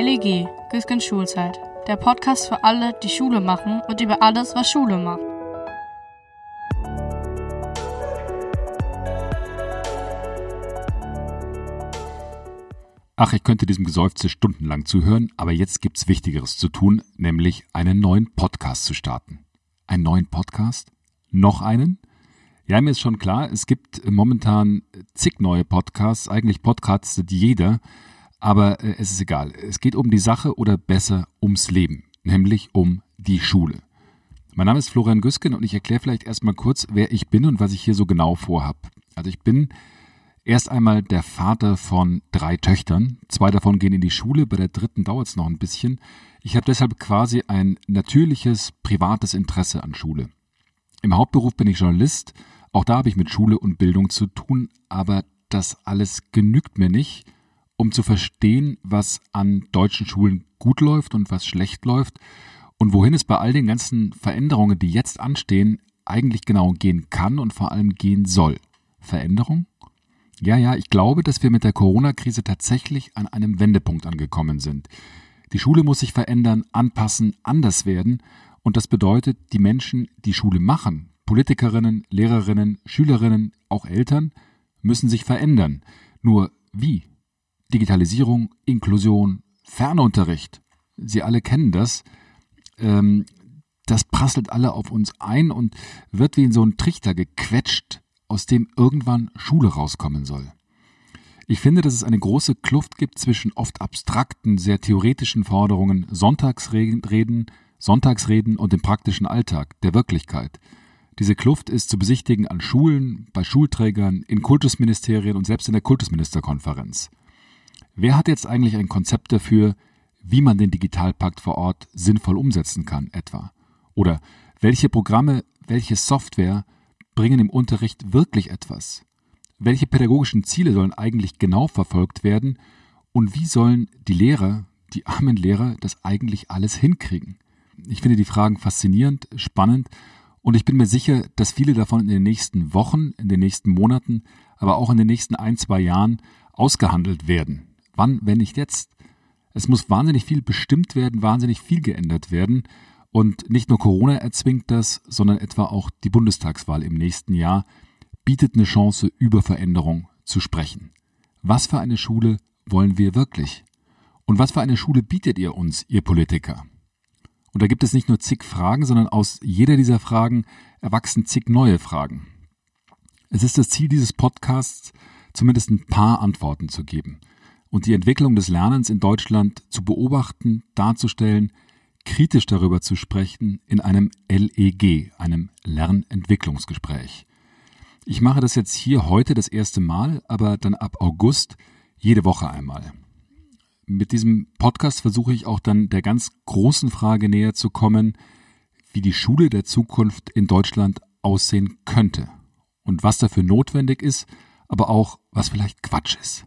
LEG, Güsken Schulzeit. Der Podcast für alle, die Schule machen und über alles, was Schule macht. Ach, ich könnte diesem Geseufze stundenlang zuhören, aber jetzt gibt's Wichtigeres zu tun, nämlich einen neuen Podcast zu starten. Einen neuen Podcast? Noch einen? Ja, mir ist schon klar, es gibt momentan zig neue Podcasts, eigentlich podcastet jeder, aber äh, es ist egal. Es geht um die Sache oder besser ums Leben, nämlich um die Schule. Mein Name ist Florian Güsken und ich erkläre vielleicht erstmal kurz, wer ich bin und was ich hier so genau vorhab. Also ich bin erst einmal der Vater von drei Töchtern. Zwei davon gehen in die Schule, bei der dritten dauert es noch ein bisschen. Ich habe deshalb quasi ein natürliches, privates Interesse an Schule. Im Hauptberuf bin ich Journalist, auch da habe ich mit Schule und Bildung zu tun, aber das alles genügt mir nicht um zu verstehen, was an deutschen Schulen gut läuft und was schlecht läuft und wohin es bei all den ganzen Veränderungen, die jetzt anstehen, eigentlich genau gehen kann und vor allem gehen soll. Veränderung? Ja, ja, ich glaube, dass wir mit der Corona-Krise tatsächlich an einem Wendepunkt angekommen sind. Die Schule muss sich verändern, anpassen, anders werden und das bedeutet, die Menschen, die Schule machen, Politikerinnen, Lehrerinnen, Schülerinnen, auch Eltern, müssen sich verändern. Nur wie? Digitalisierung, Inklusion, Fernunterricht. Sie alle kennen das. Ähm, das prasselt alle auf uns ein und wird wie in so einen Trichter gequetscht, aus dem irgendwann Schule rauskommen soll. Ich finde, dass es eine große Kluft gibt zwischen oft abstrakten, sehr theoretischen Forderungen, Sonntagsreden, Sonntagsreden und dem praktischen Alltag, der Wirklichkeit. Diese Kluft ist zu besichtigen an Schulen, bei Schulträgern, in Kultusministerien und selbst in der Kultusministerkonferenz. Wer hat jetzt eigentlich ein Konzept dafür, wie man den Digitalpakt vor Ort sinnvoll umsetzen kann, etwa? Oder welche Programme, welche Software bringen im Unterricht wirklich etwas? Welche pädagogischen Ziele sollen eigentlich genau verfolgt werden? Und wie sollen die Lehrer, die armen Lehrer, das eigentlich alles hinkriegen? Ich finde die Fragen faszinierend, spannend und ich bin mir sicher, dass viele davon in den nächsten Wochen, in den nächsten Monaten, aber auch in den nächsten ein, zwei Jahren ausgehandelt werden. Wann, wenn nicht jetzt? Es muss wahnsinnig viel bestimmt werden, wahnsinnig viel geändert werden. Und nicht nur Corona erzwingt das, sondern etwa auch die Bundestagswahl im nächsten Jahr bietet eine Chance, über Veränderung zu sprechen. Was für eine Schule wollen wir wirklich? Und was für eine Schule bietet ihr uns, ihr Politiker? Und da gibt es nicht nur zig Fragen, sondern aus jeder dieser Fragen erwachsen zig neue Fragen. Es ist das Ziel dieses Podcasts, zumindest ein paar Antworten zu geben und die Entwicklung des Lernens in Deutschland zu beobachten, darzustellen, kritisch darüber zu sprechen in einem LEG, einem Lernentwicklungsgespräch. Ich mache das jetzt hier heute das erste Mal, aber dann ab August jede Woche einmal. Mit diesem Podcast versuche ich auch dann der ganz großen Frage näher zu kommen, wie die Schule der Zukunft in Deutschland aussehen könnte und was dafür notwendig ist, aber auch was vielleicht Quatsch ist.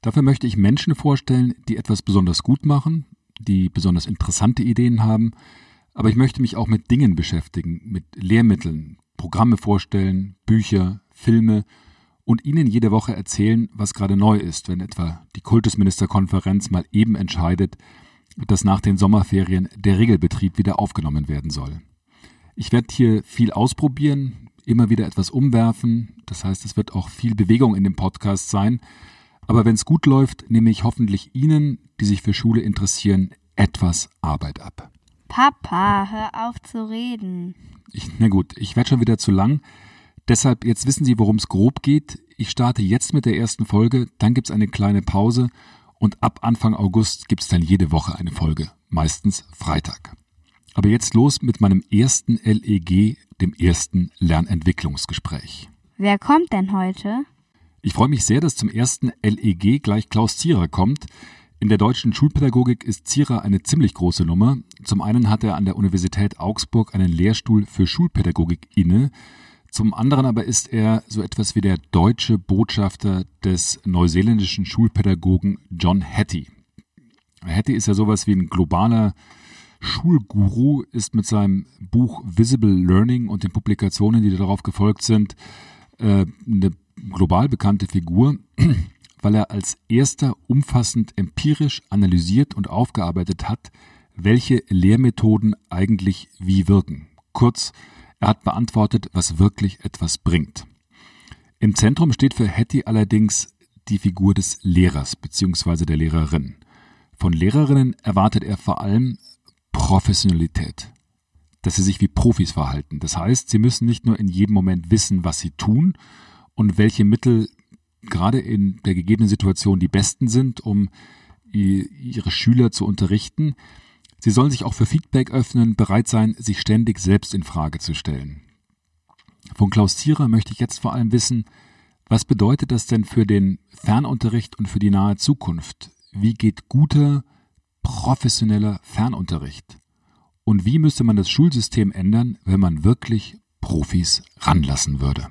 Dafür möchte ich Menschen vorstellen, die etwas besonders gut machen, die besonders interessante Ideen haben, aber ich möchte mich auch mit Dingen beschäftigen, mit Lehrmitteln, Programme vorstellen, Bücher, Filme und Ihnen jede Woche erzählen, was gerade neu ist, wenn etwa die Kultusministerkonferenz mal eben entscheidet, dass nach den Sommerferien der Regelbetrieb wieder aufgenommen werden soll. Ich werde hier viel ausprobieren, immer wieder etwas umwerfen, das heißt, es wird auch viel Bewegung in dem Podcast sein, aber wenn es gut läuft, nehme ich hoffentlich Ihnen, die sich für Schule interessieren, etwas Arbeit ab. Papa, hör auf zu reden. Ich, na gut, ich werde schon wieder zu lang. Deshalb, jetzt wissen Sie, worum es grob geht. Ich starte jetzt mit der ersten Folge, dann gibt's eine kleine Pause und ab Anfang August gibt's dann jede Woche eine Folge, meistens Freitag. Aber jetzt los mit meinem ersten LEG, dem ersten Lernentwicklungsgespräch. Wer kommt denn heute? Ich freue mich sehr, dass zum ersten LEG gleich Klaus Zierer kommt. In der deutschen Schulpädagogik ist Zierer eine ziemlich große Nummer. Zum einen hat er an der Universität Augsburg einen Lehrstuhl für Schulpädagogik inne. Zum anderen aber ist er so etwas wie der deutsche Botschafter des neuseeländischen Schulpädagogen John Hattie. Hattie ist ja sowas wie ein globaler Schulguru, ist mit seinem Buch Visible Learning und den Publikationen, die darauf gefolgt sind, äh, eine global bekannte Figur. weil er als erster umfassend empirisch analysiert und aufgearbeitet hat, welche Lehrmethoden eigentlich wie wirken. Kurz, er hat beantwortet, was wirklich etwas bringt. Im Zentrum steht für Hattie allerdings die Figur des Lehrers bzw. der Lehrerin. Von Lehrerinnen erwartet er vor allem Professionalität, dass sie sich wie Profis verhalten. Das heißt, sie müssen nicht nur in jedem Moment wissen, was sie tun und welche Mittel gerade in der gegebenen Situation die besten sind, um ihre Schüler zu unterrichten. Sie sollen sich auch für Feedback öffnen, bereit sein, sich ständig selbst in Frage zu stellen. Von Klaus Zierer möchte ich jetzt vor allem wissen, was bedeutet das denn für den Fernunterricht und für die nahe Zukunft? Wie geht guter, professioneller Fernunterricht? Und wie müsste man das Schulsystem ändern, wenn man wirklich Profis ranlassen würde?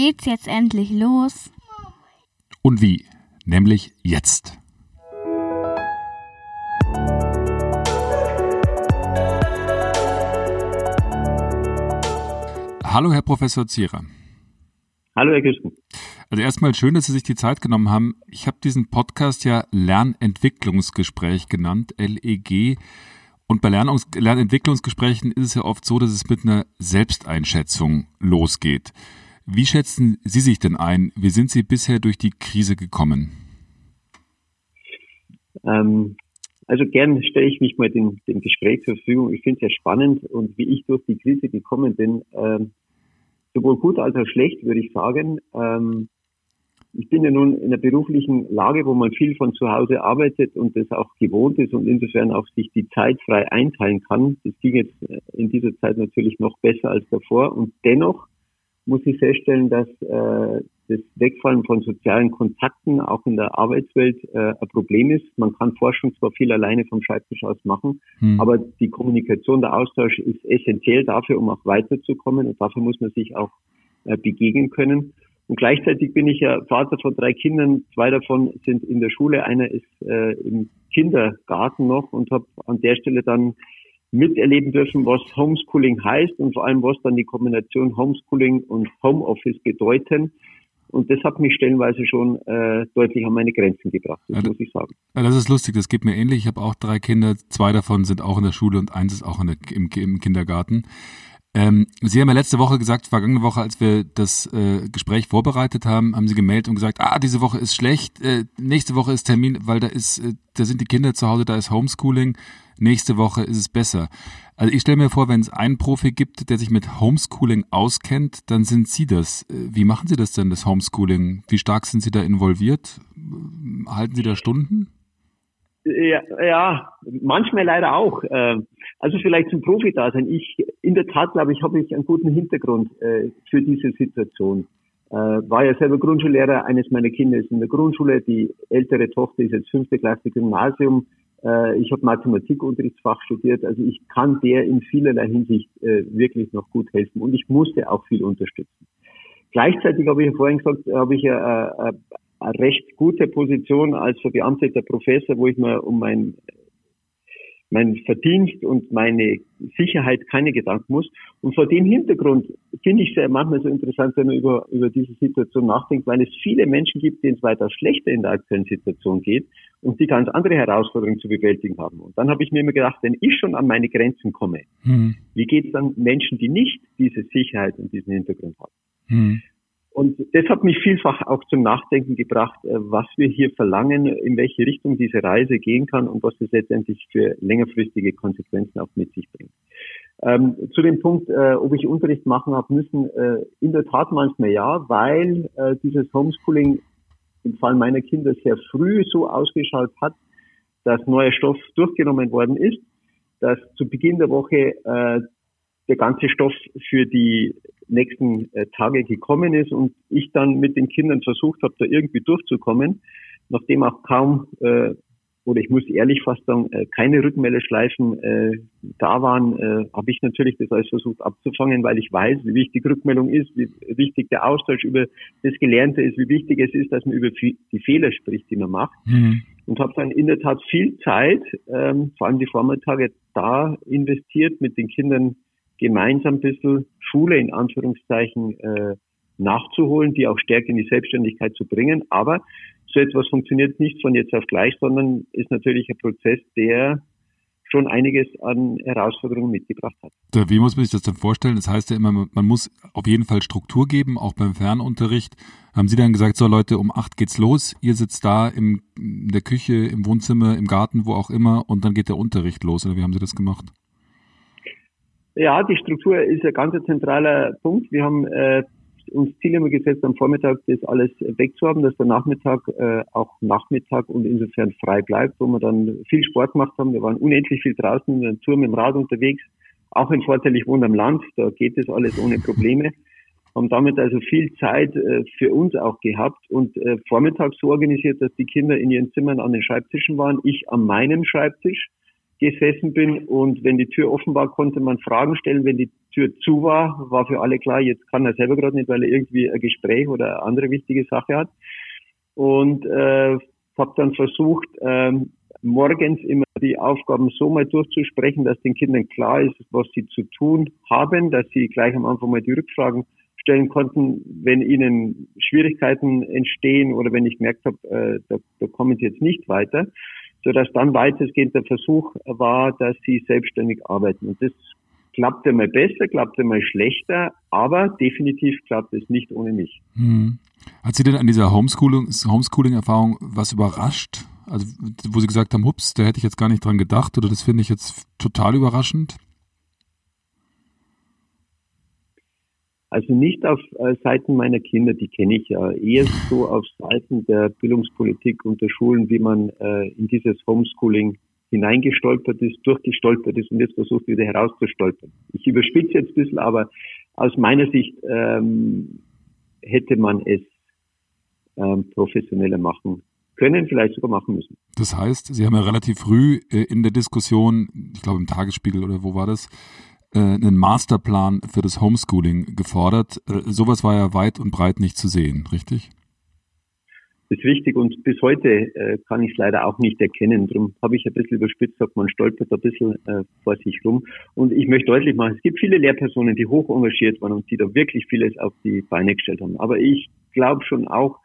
Geht's jetzt endlich los? Und wie? Nämlich jetzt. Hallo, Herr Professor Zierer. Hallo, Herr Küsten. Also erstmal schön, dass Sie sich die Zeit genommen haben. Ich habe diesen Podcast ja Lernentwicklungsgespräch genannt, LEG. Und bei Lern Lernentwicklungsgesprächen ist es ja oft so, dass es mit einer Selbsteinschätzung losgeht. Wie schätzen Sie sich denn ein? Wie sind Sie bisher durch die Krise gekommen? Ähm, also gern stelle ich mich mal dem, dem Gespräch zur Verfügung. Ich finde es ja spannend und wie ich durch die Krise gekommen bin, ähm, sowohl gut als auch schlecht, würde ich sagen. Ähm, ich bin ja nun in einer beruflichen Lage, wo man viel von zu Hause arbeitet und das auch gewohnt ist und insofern auch sich die Zeit frei einteilen kann. Das ging jetzt in dieser Zeit natürlich noch besser als davor und dennoch muss ich feststellen, dass äh, das Wegfallen von sozialen Kontakten auch in der Arbeitswelt äh, ein Problem ist. Man kann Forschung zwar viel alleine vom Schreibtisch aus machen, hm. aber die Kommunikation, der Austausch ist essentiell dafür, um auch weiterzukommen und dafür muss man sich auch äh, begegnen können. Und gleichzeitig bin ich ja Vater von drei Kindern. Zwei davon sind in der Schule, einer ist äh, im Kindergarten noch und habe an der Stelle dann miterleben dürfen, was Homeschooling heißt und vor allem, was dann die Kombination Homeschooling und Homeoffice bedeuten. Und das hat mich stellenweise schon äh, deutlich an meine Grenzen gebracht, das ja, muss ich sagen. Ja, das ist lustig, das geht mir ähnlich. Ich habe auch drei Kinder, zwei davon sind auch in der Schule und eins ist auch der, im, im, Kindergarten. Ähm, Sie haben ja letzte Woche gesagt, vergangene Woche, als wir das äh, Gespräch vorbereitet haben, haben Sie gemeldet und gesagt, ah, diese Woche ist schlecht, äh, nächste Woche ist Termin, weil da ist, äh, da sind die Kinder zu Hause, da ist Homeschooling nächste Woche ist es besser. Also ich stelle mir vor, wenn es einen Profi gibt, der sich mit Homeschooling auskennt, dann sind Sie das. Äh, wie machen Sie das denn, das Homeschooling? Wie stark sind Sie da involviert? Halten Sie da Stunden? Ja, ja manchmal leider auch. Ähm, also vielleicht zum Profi da sein. Ich, in der Tat, glaube ich, habe ich einen guten Hintergrund äh, für diese Situation. Äh, war ja selber Grundschullehrer. Eines meiner Kinder ist in der Grundschule. Die ältere Tochter ist jetzt fünfte Klasse Gymnasium. Äh, ich habe Mathematikunterrichtsfach studiert, also ich kann der in vielerlei Hinsicht äh, wirklich noch gut helfen und ich musste auch viel unterstützen. Gleichzeitig habe ich ja vorhin gesagt, habe ich ja äh, eine recht gute Position als verbeamteter Professor, wo ich mir um mein mein Verdienst und meine Sicherheit keine Gedanken muss. Und vor dem Hintergrund finde ich es manchmal so interessant, wenn man über, über diese Situation nachdenkt, weil es viele Menschen gibt, denen es weiter schlechter in der aktuellen Situation geht und die ganz andere Herausforderungen zu bewältigen haben. Und dann habe ich mir immer gedacht, wenn ich schon an meine Grenzen komme, hm. wie geht es dann Menschen, die nicht diese Sicherheit und diesen Hintergrund haben? Hm. Und das hat mich vielfach auch zum Nachdenken gebracht, äh, was wir hier verlangen, in welche Richtung diese Reise gehen kann und was das letztendlich für längerfristige Konsequenzen auch mit sich bringt. Ähm, zu dem Punkt, äh, ob ich Unterricht machen habe müssen, äh, in der Tat manchmal ja, weil äh, dieses Homeschooling im Fall meiner Kinder sehr früh so ausgeschaut hat, dass neuer Stoff durchgenommen worden ist, dass zu Beginn der Woche äh, der ganze Stoff für die nächsten äh, Tage gekommen ist und ich dann mit den Kindern versucht habe, da irgendwie durchzukommen, nachdem auch kaum, äh, oder ich muss ehrlich fast sagen, äh, keine Rückmeldeschleifen äh, da waren, äh, habe ich natürlich das alles versucht abzufangen, weil ich weiß, wie wichtig Rückmeldung ist, wie wichtig der Austausch über das Gelernte ist, wie wichtig es ist, dass man über die Fehler spricht, die man macht. Mhm. Und habe dann in der Tat viel Zeit, ähm, vor allem die Vormittage, da investiert, mit den Kindern gemeinsam ein bisschen Schule in Anführungszeichen äh, nachzuholen, die auch stärker in die Selbstständigkeit zu bringen. Aber so etwas funktioniert nicht von jetzt auf gleich, sondern ist natürlich ein Prozess, der schon einiges an Herausforderungen mitgebracht hat. Wie muss man sich das denn vorstellen? Das heißt ja immer, man muss auf jeden Fall Struktur geben, auch beim Fernunterricht. Haben Sie dann gesagt, so Leute, um acht geht's los, ihr sitzt da im, in der Küche, im Wohnzimmer, im Garten, wo auch immer, und dann geht der Unterricht los, oder wie haben Sie das gemacht? Ja, die Struktur ist ein ganz zentraler Punkt. Wir haben äh, uns Ziel immer gesetzt, am Vormittag das alles wegzuhaben, dass der Nachmittag äh, auch Nachmittag und insofern frei bleibt, wo wir dann viel Sport gemacht haben. Wir waren unendlich viel draußen in der Natur mit dem Rad unterwegs. Auch ein Vorteil, ich wohne am Land, da geht das alles ohne Probleme. Haben damit also viel Zeit äh, für uns auch gehabt und äh, vormittags so organisiert, dass die Kinder in ihren Zimmern an den Schreibtischen waren, ich an meinem Schreibtisch gesessen bin und wenn die Tür offen war, konnte man Fragen stellen. Wenn die Tür zu war, war für alle klar, jetzt kann er selber gerade nicht, weil er irgendwie ein Gespräch oder eine andere wichtige Sache hat. Und äh, habe dann versucht, ähm, morgens immer die Aufgaben so mal durchzusprechen, dass den Kindern klar ist, was sie zu tun haben, dass sie gleich am Anfang mal die Rückfragen stellen konnten, wenn ihnen Schwierigkeiten entstehen oder wenn ich gemerkt habe, äh, da, da kommen sie jetzt nicht weiter sodass dann weitestgehend der Versuch war, dass sie selbstständig arbeiten. Und das klappte mal besser, klappte mal schlechter, aber definitiv klappt es nicht ohne mich. Hm. Hat Sie denn an dieser Homeschooling-Erfahrung was überrascht? Also, wo Sie gesagt haben, hups, da hätte ich jetzt gar nicht dran gedacht oder das finde ich jetzt total überraschend? Also nicht auf äh, Seiten meiner Kinder, die kenne ich ja, eher so auf Seiten der Bildungspolitik und der Schulen, wie man äh, in dieses Homeschooling hineingestolpert ist, durchgestolpert ist und jetzt versucht wieder herauszustolpern. Ich überspitze jetzt ein bisschen, aber aus meiner Sicht ähm, hätte man es ähm, professioneller machen können, vielleicht sogar machen müssen. Das heißt, Sie haben ja relativ früh äh, in der Diskussion, ich glaube im Tagesspiegel oder wo war das, äh, einen Masterplan für das Homeschooling gefordert. Äh, sowas war ja weit und breit nicht zu sehen, richtig? Das ist richtig und bis heute äh, kann ich es leider auch nicht erkennen. Darum habe ich ein bisschen überspitzt, sagt man stolpert ein bisschen äh, vor sich rum. Und ich möchte deutlich machen, es gibt viele Lehrpersonen, die hoch engagiert waren und die da wirklich vieles auf die Beine gestellt haben. Aber ich glaube schon auch,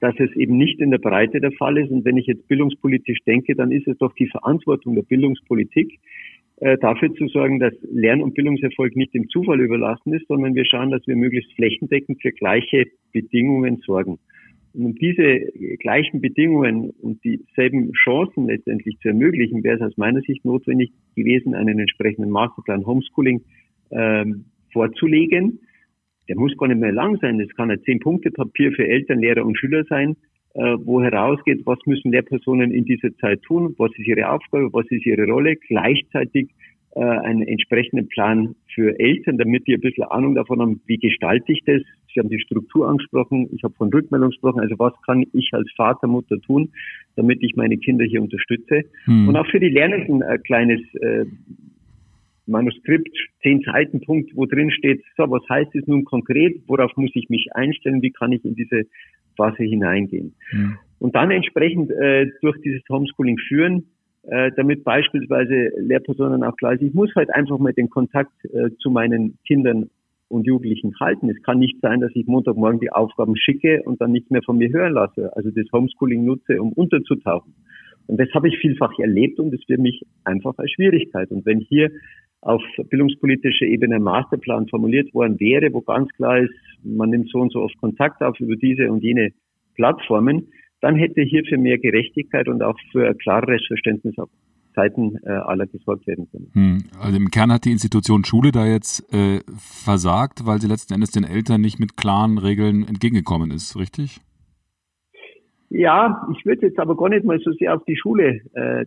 dass es eben nicht in der Breite der Fall ist. Und wenn ich jetzt bildungspolitisch denke, dann ist es doch die Verantwortung der Bildungspolitik, dafür zu sorgen, dass Lern- und Bildungserfolg nicht dem Zufall überlassen ist, sondern wir schauen, dass wir möglichst flächendeckend für gleiche Bedingungen sorgen. Und um diese gleichen Bedingungen und dieselben Chancen letztendlich zu ermöglichen, wäre es aus meiner Sicht notwendig gewesen, einen entsprechenden Masterplan Homeschooling ähm, vorzulegen. Der muss gar nicht mehr lang sein. Das kann ein Zehn-Punkte-Papier für Eltern, Lehrer und Schüler sein, äh, wo herausgeht, was müssen Lehrpersonen in dieser Zeit tun, was ist ihre Aufgabe, was ist ihre Rolle, gleichzeitig äh, einen entsprechenden Plan für Eltern, damit die ein bisschen Ahnung davon haben, wie gestalte ich das. Sie haben die Struktur angesprochen, ich habe von Rückmeldung gesprochen, also was kann ich als Vater, Mutter tun, damit ich meine Kinder hier unterstütze. Hm. Und auch für die Lernenden ein kleines äh, Manuskript, zehn Seitenpunkt, wo drin steht, so, was heißt es nun konkret, worauf muss ich mich einstellen, wie kann ich in diese Phase hineingehen. Mhm. Und dann entsprechend äh, durch dieses Homeschooling führen, äh, damit beispielsweise Lehrpersonen auch klar ist, ich muss halt einfach mal den Kontakt äh, zu meinen Kindern und Jugendlichen halten. Es kann nicht sein, dass ich Montagmorgen die Aufgaben schicke und dann nichts mehr von mir hören lasse. Also das Homeschooling nutze, um unterzutauchen. Und das habe ich vielfach erlebt und das für mich einfach eine Schwierigkeit. Und wenn hier auf bildungspolitischer Ebene ein Masterplan formuliert worden wäre, wo ganz klar ist, man nimmt so und so oft Kontakt auf über diese und jene Plattformen, dann hätte hier für mehr Gerechtigkeit und auch für ein klareres Verständnis auf Seiten äh, aller gesorgt werden können. Hm. Also im Kern hat die Institution Schule da jetzt äh, versagt, weil sie letzten Endes den Eltern nicht mit klaren Regeln entgegengekommen ist, richtig? Ja, ich würde jetzt aber gar nicht mal so sehr auf die Schule äh,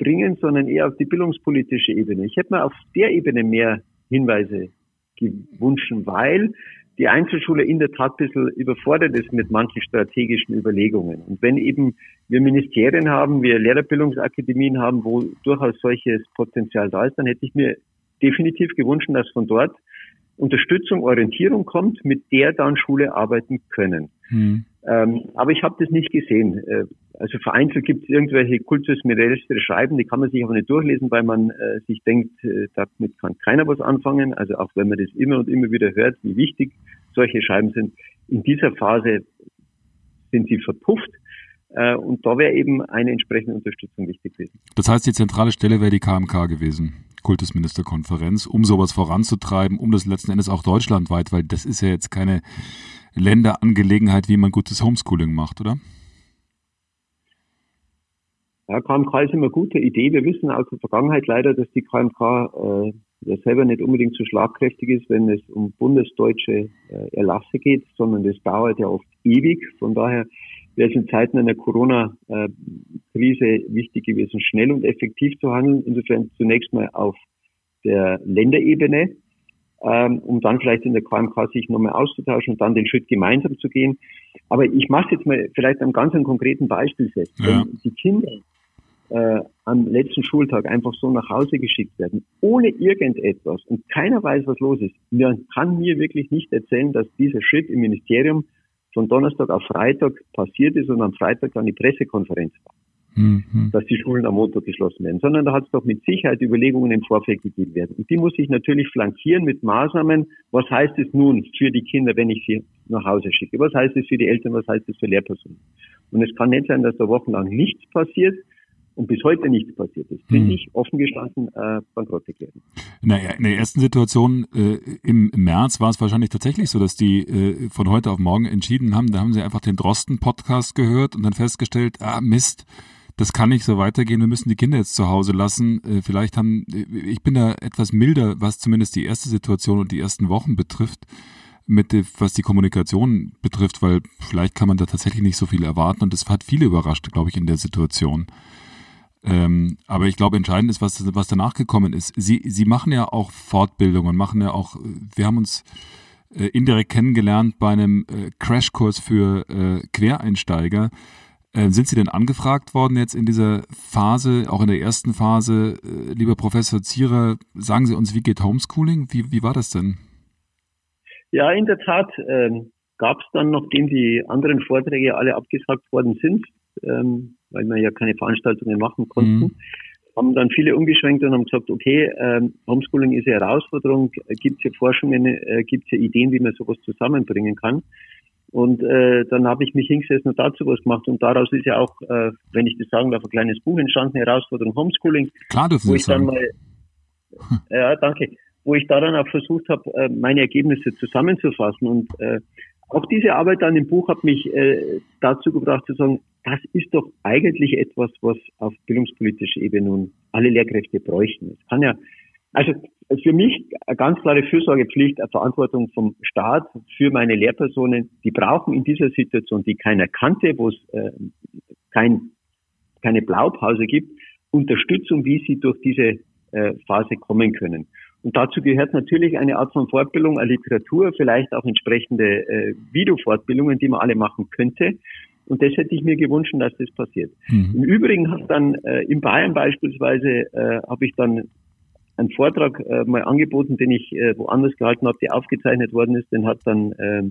bringen, sondern eher auf die bildungspolitische Ebene. Ich hätte mir auf der Ebene mehr Hinweise gewünscht, weil die Einzelschule in der Tat ein bisschen überfordert ist mit manchen strategischen Überlegungen. Und wenn eben wir Ministerien haben, wir Lehrerbildungsakademien haben, wo durchaus solches Potenzial da ist, dann hätte ich mir definitiv gewünscht, dass von dort Unterstützung, Orientierung kommt, mit der dann Schule arbeiten können. Hm. Ähm, aber ich habe das nicht gesehen. Äh, also vereinzelt gibt es irgendwelche kultusmodellste Schreiben, die kann man sich aber nicht durchlesen, weil man äh, sich denkt, äh, damit kann keiner was anfangen. Also auch wenn man das immer und immer wieder hört, wie wichtig solche Schreiben sind. in dieser Phase sind sie verpufft. Äh, und da wäre eben eine entsprechende Unterstützung wichtig gewesen. Das heißt, die zentrale Stelle wäre die KMK gewesen, Kultusministerkonferenz, um sowas voranzutreiben, um das letzten Endes auch deutschlandweit, weil das ist ja jetzt keine Länderangelegenheit, wie man gutes Homeschooling macht, oder? Ja, KMK ist immer eine gute Idee. Wir wissen aus der Vergangenheit leider, dass die KMK äh, ja selber nicht unbedingt so schlagkräftig ist, wenn es um bundesdeutsche äh, Erlasse geht, sondern das dauert ja oft ewig. Von daher wäre es in Zeiten einer Corona-Krise wichtig gewesen, schnell und effektiv zu handeln. Insofern zunächst mal auf der Länderebene, ähm, um dann vielleicht in der KMK sich nochmal auszutauschen und dann den Schritt gemeinsam zu gehen. Aber ich mache jetzt mal vielleicht am ganz konkreten Beispiel fest. Ja. Wenn die Kinder äh, am letzten Schultag einfach so nach Hause geschickt werden, ohne irgendetwas und keiner weiß, was los ist, man kann mir wirklich nicht erzählen, dass dieser Schritt im Ministerium von Donnerstag auf Freitag passiert ist und am Freitag dann die Pressekonferenz war, mhm. dass die Schulen am Montag geschlossen werden, sondern da hat es doch mit Sicherheit Überlegungen im Vorfeld gegeben werden. Und die muss ich natürlich flankieren mit Maßnahmen. Was heißt es nun für die Kinder, wenn ich sie nach Hause schicke? Was heißt es für die Eltern? Was heißt es für Lehrpersonen? Und es kann nicht sein, dass da wochenlang nichts passiert und bis heute nichts passiert ist, bin hm. ich offen gestanden äh, bankrott erklärt. Naja, in der ersten Situation äh, im, März war es wahrscheinlich tatsächlich so, dass die äh, von heute auf morgen entschieden haben, da haben sie einfach den Drosten-Podcast gehört und dann festgestellt, ah Mist, das kann nicht so weitergehen, wir müssen die Kinder jetzt zu Hause lassen. Äh, vielleicht haben, äh, ich bin da etwas milder, was zumindest die erste Situation und die ersten Wochen betrifft mit was die Kommunikation betrifft, weil vielleicht kann man da tatsächlich nicht so viel erwarten und es hat viele überrascht, glaube ich, in der Situation. Ähm, aber ich glaube, entscheidend ist, was, was danach gekommen ist. Sie, Sie machen ja auch Fortbildungen, machen ja auch, wir haben uns äh, indirekt kennengelernt bei einem äh, Crashkurs für äh, Quereinsteiger. Äh, sind Sie denn angefragt worden jetzt in dieser Phase, auch in der ersten Phase, äh, lieber Professor Zierer, sagen Sie uns, wie geht Homeschooling? Wie, wie war das denn? Ja, in der Tat ähm, gab es dann, nachdem die anderen Vorträge alle abgesagt worden sind, ähm, weil wir ja keine Veranstaltungen machen konnten. Mhm. Haben dann viele umgeschwenkt und haben gesagt, okay, ähm, Homeschooling ist eine Herausforderung, gibt es ja Forschungen, äh, gibt es ja Ideen, wie man sowas zusammenbringen kann. Und äh, dann habe ich mich hingesessen und dazu was gemacht. Und daraus ist ja auch, äh, wenn ich das sagen darf, ein kleines Buch entstanden, Herausforderung Homeschooling. Klar dürfen wo ich sagen. dann mal, Ja, danke. Wo ich da dann auch versucht habe, äh, meine Ergebnisse zusammenzufassen. Und äh, auch diese Arbeit an dem Buch hat mich äh, dazu gebracht zu sagen, das ist doch eigentlich etwas, was auf bildungspolitischer Ebene nun alle Lehrkräfte bräuchten. Es kann ja, also für mich eine ganz klare Fürsorgepflicht, eine Verantwortung vom Staat für meine Lehrpersonen. Die brauchen in dieser Situation, die keiner kannte, wo es äh, kein, keine Blaupause gibt, Unterstützung, wie sie durch diese äh, Phase kommen können. Und dazu gehört natürlich eine Art von Fortbildung, eine Literatur, vielleicht auch entsprechende äh, Videofortbildungen, die man alle machen könnte. Und das hätte ich mir gewünscht, dass das passiert. Mhm. Im Übrigen hat dann äh, in Bayern beispielsweise äh, habe ich dann einen Vortrag äh, mal angeboten, den ich äh, woanders gehalten habe, der aufgezeichnet worden ist. Den hat dann äh,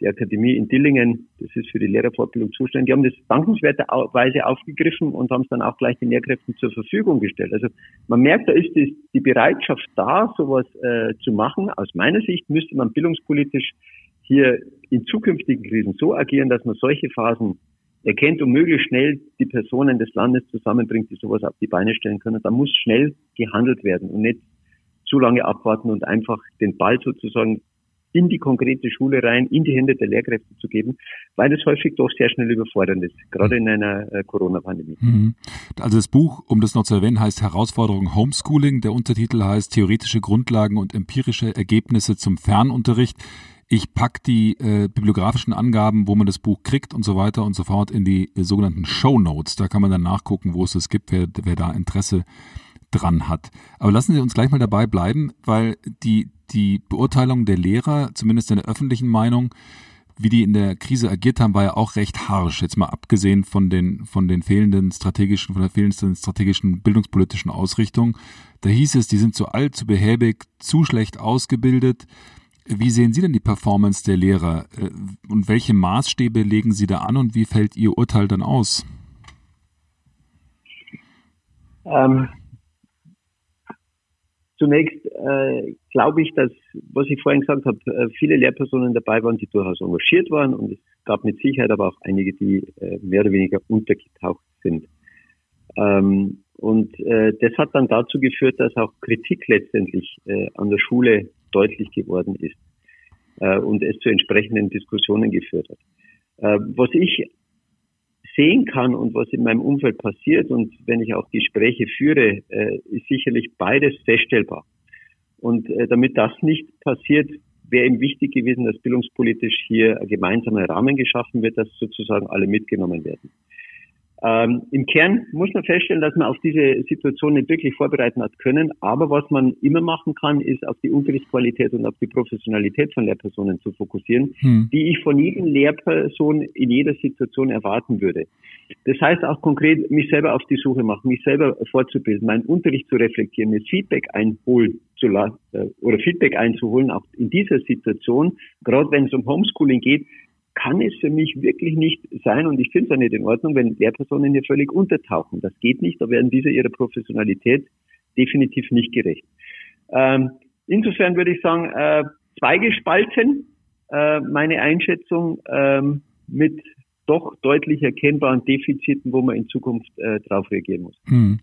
die Akademie in Dillingen, das ist für die Lehrerfortbildung zuständig, die haben das dankenswerterweise aufgegriffen und haben es dann auch gleich den Lehrkräften zur Verfügung gestellt. Also man merkt, da ist die, die Bereitschaft da, sowas äh, zu machen. Aus meiner Sicht müsste man bildungspolitisch hier in zukünftigen Krisen so agieren, dass man solche Phasen erkennt und möglichst schnell die Personen des Landes zusammenbringt, die sowas auf die Beine stellen können. Da muss schnell gehandelt werden und nicht zu lange abwarten und einfach den Ball sozusagen in die konkrete Schule rein, in die Hände der Lehrkräfte zu geben, weil es häufig doch sehr schnell überfordernd ist, gerade in einer äh, Corona-Pandemie. Mhm. Also das Buch, um das noch zu erwähnen, heißt Herausforderung Homeschooling. Der Untertitel heißt Theoretische Grundlagen und empirische Ergebnisse zum Fernunterricht. Ich pack die äh, bibliografischen Angaben, wo man das Buch kriegt und so weiter und so fort in die äh, sogenannten Show Notes. Da kann man dann nachgucken, wo es es gibt, wer, wer da Interesse dran hat. Aber lassen Sie uns gleich mal dabei bleiben, weil die, die Beurteilung der Lehrer, zumindest in der öffentlichen Meinung, wie die in der Krise agiert haben, war ja auch recht harsch. Jetzt mal abgesehen von den, von den fehlenden strategischen, von der fehlenden strategischen bildungspolitischen Ausrichtung. Da hieß es, die sind zu alt, zu behäbig, zu schlecht ausgebildet. Wie sehen Sie denn die Performance der Lehrer äh, und welche Maßstäbe legen Sie da an und wie fällt Ihr Urteil dann aus? Ähm, Zunächst äh, glaube ich, dass, was ich vorhin gesagt habe, äh, viele Lehrpersonen dabei waren, die durchaus engagiert waren und es gab mit Sicherheit aber auch einige, die äh, mehr oder weniger untergetaucht sind. Ähm, und äh, das hat dann dazu geführt, dass auch Kritik letztendlich äh, an der Schule deutlich geworden ist äh, und es zu entsprechenden Diskussionen geführt hat. Äh, was ich sehen kann und was in meinem Umfeld passiert und wenn ich auch Gespräche führe, äh, ist sicherlich beides feststellbar. Und äh, damit das nicht passiert, wäre eben wichtig gewesen, dass bildungspolitisch hier ein gemeinsamer Rahmen geschaffen wird, dass sozusagen alle mitgenommen werden. Ähm, Im Kern muss man feststellen, dass man auf diese Situation nicht wirklich vorbereiten hat können. Aber was man immer machen kann, ist auf die Unterrichtsqualität und auf die Professionalität von Lehrpersonen zu fokussieren, hm. die ich von jedem Lehrperson in jeder Situation erwarten würde. Das heißt auch konkret, mich selber auf die Suche machen, mich selber fortzubilden, meinen Unterricht zu reflektieren, mir Feedback einholen zu lassen äh, oder Feedback einzuholen, auch in dieser Situation, gerade wenn es um Homeschooling geht, kann es für mich wirklich nicht sein und ich finde es auch nicht in Ordnung, wenn Lehrpersonen hier völlig untertauchen. Das geht nicht, da werden diese ihrer Professionalität definitiv nicht gerecht. Ähm, insofern würde ich sagen, äh, zweigespalten äh, meine Einschätzung ähm, mit doch deutlich erkennbaren Defiziten, wo man in Zukunft äh, darauf reagieren muss. Hm.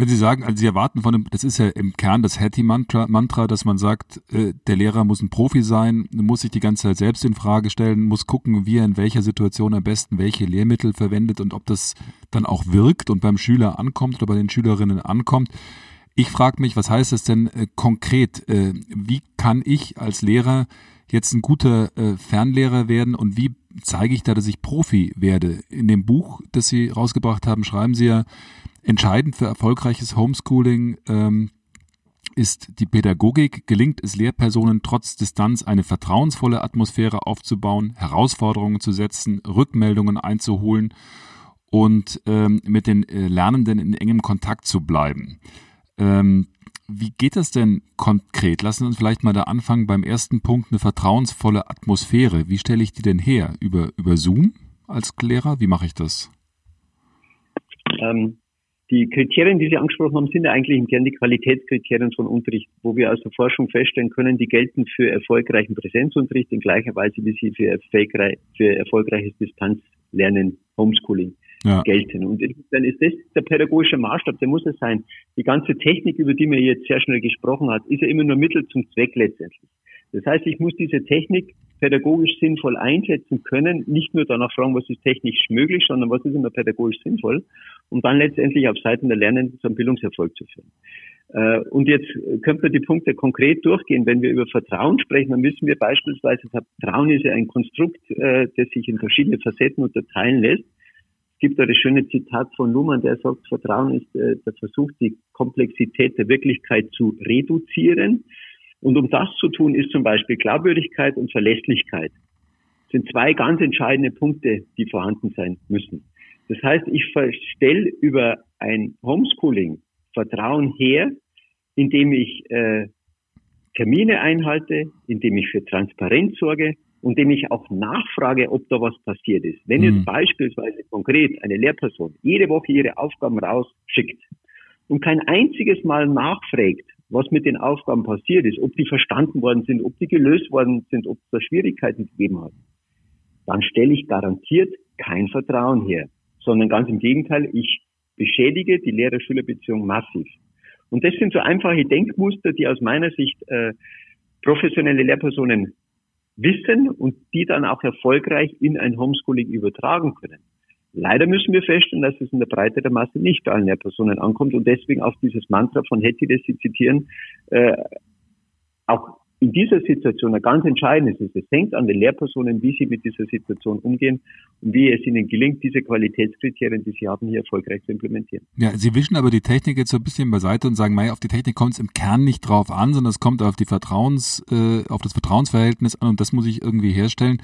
Wenn Sie sagen, also Sie erwarten von dem, das ist ja im Kern das Hattie-Mantra, Mantra, dass man sagt, äh, der Lehrer muss ein Profi sein, muss sich die ganze Zeit selbst in Frage stellen, muss gucken, wie er in welcher Situation am besten welche Lehrmittel verwendet und ob das dann auch wirkt und beim Schüler ankommt oder bei den Schülerinnen ankommt. Ich frage mich, was heißt das denn äh, konkret? Äh, wie kann ich als Lehrer jetzt ein guter äh, Fernlehrer werden und wie zeige ich da, dass ich Profi werde? In dem Buch, das Sie rausgebracht haben, schreiben Sie ja, Entscheidend für erfolgreiches Homeschooling ähm, ist die Pädagogik. Gelingt es Lehrpersonen trotz Distanz eine vertrauensvolle Atmosphäre aufzubauen, Herausforderungen zu setzen, Rückmeldungen einzuholen und ähm, mit den äh, Lernenden in engem Kontakt zu bleiben. Ähm, wie geht das denn konkret? Lassen Sie uns vielleicht mal da anfangen beim ersten Punkt, eine vertrauensvolle Atmosphäre. Wie stelle ich die denn her? Über, über Zoom als Lehrer? Wie mache ich das? Ähm, die Kriterien, die Sie angesprochen haben, sind ja eigentlich im Kern die Qualitätskriterien von Unterricht, wo wir aus der Forschung feststellen können, die gelten für erfolgreichen Präsenzunterricht in gleicher Weise, wie sie für, für erfolgreiches Distanzlernen, Homeschooling ja. gelten. Und dann ist das der pädagogische Maßstab, der muss es sein. Die ganze Technik, über die man jetzt sehr schnell gesprochen hat, ist ja immer nur Mittel zum Zweck letztendlich. Das heißt, ich muss diese Technik pädagogisch sinnvoll einsetzen können, nicht nur danach fragen, was ist technisch möglich, sondern was ist immer pädagogisch sinnvoll, um dann letztendlich auf Seiten der Lernenden zum Bildungserfolg zu führen. Äh, und jetzt können wir die Punkte konkret durchgehen. Wenn wir über Vertrauen sprechen, dann müssen wir beispielsweise, Vertrauen ist ja ein Konstrukt, äh, das sich in verschiedene Facetten unterteilen lässt. Es gibt da das schöne Zitat von Luhmann, der sagt, Vertrauen ist äh, der Versuch, die Komplexität der Wirklichkeit zu reduzieren. Und um das zu tun, ist zum Beispiel Glaubwürdigkeit und Verlässlichkeit. Das sind zwei ganz entscheidende Punkte, die vorhanden sein müssen. Das heißt, ich stelle über ein Homeschooling Vertrauen her, indem ich äh, Termine einhalte, indem ich für Transparenz sorge und indem ich auch nachfrage, ob da was passiert ist. Wenn jetzt mhm. beispielsweise konkret eine Lehrperson jede Woche ihre Aufgaben rausschickt und kein einziges Mal nachfragt, was mit den Aufgaben passiert ist, ob die verstanden worden sind, ob die gelöst worden sind, ob es da Schwierigkeiten gegeben hat, dann stelle ich garantiert kein Vertrauen her, sondern ganz im Gegenteil, ich beschädige die Lehrer-Schüler-Beziehung massiv. Und das sind so einfache Denkmuster, die aus meiner Sicht äh, professionelle Lehrpersonen wissen und die dann auch erfolgreich in ein Homeschooling übertragen können. Leider müssen wir feststellen, dass es in der Breite der Masse nicht bei allen Lehrpersonen ankommt und deswegen auch dieses Mantra von Hetty, das Sie zitieren, äh, auch in dieser Situation ein ganz entscheidendes ist. Es hängt an den Lehrpersonen, wie sie mit dieser Situation umgehen und wie es ihnen gelingt, diese Qualitätskriterien, die sie haben, hier erfolgreich zu implementieren. Ja, Sie wischen aber die Technik jetzt so ein bisschen beiseite und sagen, Mei, auf die Technik kommt es im Kern nicht drauf an, sondern es kommt auf die Vertrauens, äh, auf das Vertrauensverhältnis an und das muss ich irgendwie herstellen.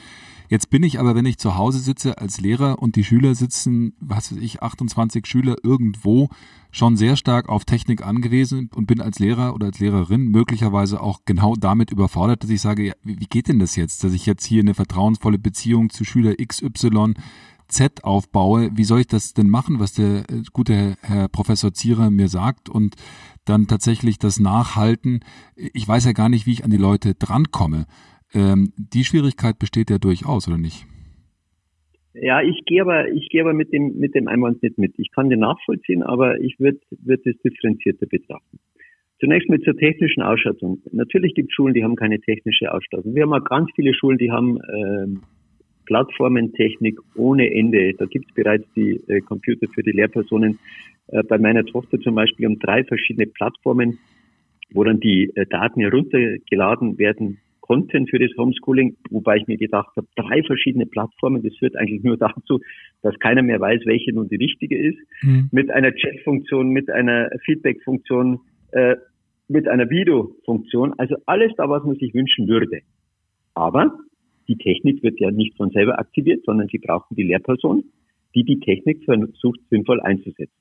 Jetzt bin ich aber, wenn ich zu Hause sitze als Lehrer und die Schüler sitzen, was weiß ich, 28 Schüler irgendwo, schon sehr stark auf Technik angewiesen und bin als Lehrer oder als Lehrerin möglicherweise auch genau damit überfordert, dass ich sage, ja, wie geht denn das jetzt, dass ich jetzt hier eine vertrauensvolle Beziehung zu Schüler XY Z aufbaue, wie soll ich das denn machen, was der äh, gute Herr Professor Zierer mir sagt und dann tatsächlich das Nachhalten. Ich weiß ja gar nicht, wie ich an die Leute drankomme. Ähm, die Schwierigkeit besteht ja durchaus, oder nicht? Ja, ich gehe aber, ich gehe aber mit dem, mit dem Einwand nicht mit. Ich kann den nachvollziehen, aber ich würde, würde es differenzierter betrachten. Zunächst mit zur technischen Ausstattung. Natürlich gibt es Schulen, die haben keine technische Ausstattung. Wir haben auch ganz viele Schulen, die haben ähm, Plattformentechnik ohne Ende. Da gibt es bereits die äh, Computer für die Lehrpersonen. Äh, bei meiner Tochter zum Beispiel um drei verschiedene Plattformen, wo dann die äh, Daten heruntergeladen werden konnten für das Homeschooling, wobei ich mir gedacht habe, drei verschiedene Plattformen, das führt eigentlich nur dazu, dass keiner mehr weiß, welche nun die richtige ist. Mhm. Mit einer Chat-Funktion, mit einer Feedback-Funktion, äh, mit einer Video-Funktion, also alles da, was man sich wünschen würde. Aber die Technik wird ja nicht von selber aktiviert, sondern sie brauchen die Lehrperson, die die Technik versucht sinnvoll einzusetzen.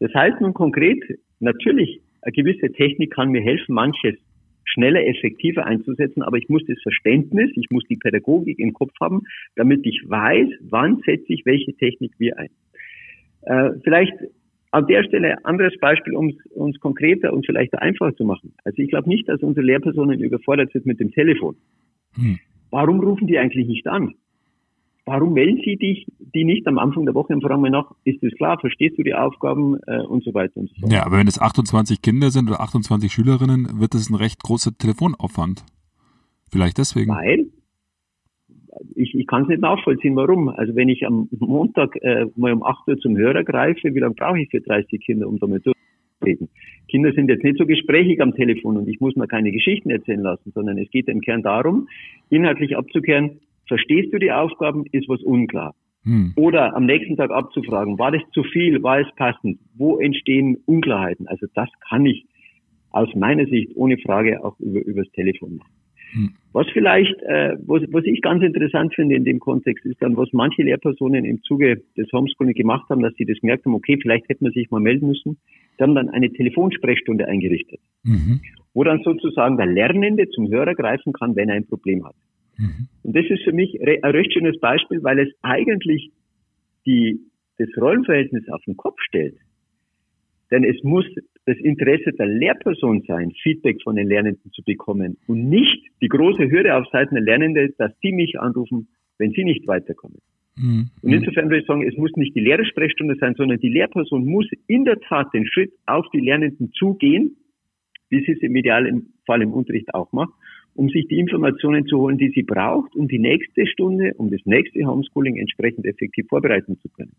Das heißt nun konkret, natürlich, eine gewisse Technik kann mir helfen, manches schneller, effektiver einzusetzen, aber ich muss das Verständnis, ich muss die Pädagogik im Kopf haben, damit ich weiß, wann setze ich welche Technik wie ein. Äh, vielleicht an der Stelle ein anderes Beispiel, um es uns konkreter und vielleicht einfacher zu machen. Also ich glaube nicht, dass unsere Lehrpersonen überfordert sind mit dem Telefon. Hm. Warum rufen die eigentlich nicht an? Warum melden sie dich, die nicht am Anfang der Woche und fragen wir nach, ist das klar, verstehst du die Aufgaben äh, und so weiter und so fort. Ja, aber wenn es 28 Kinder sind oder 28 Schülerinnen, wird es ein recht großer Telefonaufwand. Vielleicht deswegen. Weil ich, ich kann es nicht nachvollziehen, warum. Also wenn ich am Montag äh, mal um 8 Uhr zum Hörer greife, wie lange brauche ich für 30 Kinder, um damit durchzureden? Kinder sind jetzt nicht so gesprächig am Telefon und ich muss mir keine Geschichten erzählen lassen, sondern es geht im Kern darum, inhaltlich abzukehren, verstehst du die Aufgaben, ist was unklar. Hm. Oder am nächsten Tag abzufragen, war das zu viel, war es passend, wo entstehen Unklarheiten? Also das kann ich aus meiner Sicht ohne Frage auch über, übers Telefon machen. Hm. Was vielleicht, äh, was, was ich ganz interessant finde in dem Kontext, ist dann, was manche Lehrpersonen im Zuge des Homeschooling gemacht haben, dass sie das gemerkt haben, okay, vielleicht hätte man sich mal melden müssen. Die haben dann eine Telefonsprechstunde eingerichtet, mhm. wo dann sozusagen der Lernende zum Hörer greifen kann, wenn er ein Problem hat. Mhm. Und das ist für mich ein recht schönes Beispiel, weil es eigentlich die, das Rollenverhältnis auf den Kopf stellt. Denn es muss das Interesse der Lehrperson sein, Feedback von den Lernenden zu bekommen und nicht die große Hürde auf Seiten der Lernenden, dass sie mich anrufen, wenn sie nicht weiterkommen. Mhm. Und insofern würde ich sagen, es muss nicht die Lehrersprechstunde sein, sondern die Lehrperson muss in der Tat den Schritt auf die Lernenden zugehen, wie sie es im idealen Fall im Unterricht auch macht, um sich die Informationen zu holen, die sie braucht, um die nächste Stunde, um das nächste Homeschooling entsprechend effektiv vorbereiten zu können.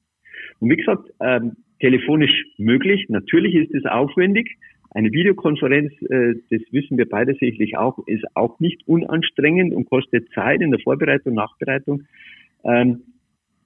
Und wie gesagt, ähm, telefonisch möglich. Natürlich ist es aufwendig. Eine Videokonferenz, äh, das wissen wir beide sicherlich auch, ist auch nicht unanstrengend und kostet Zeit in der Vorbereitung, Nachbereitung. Ähm,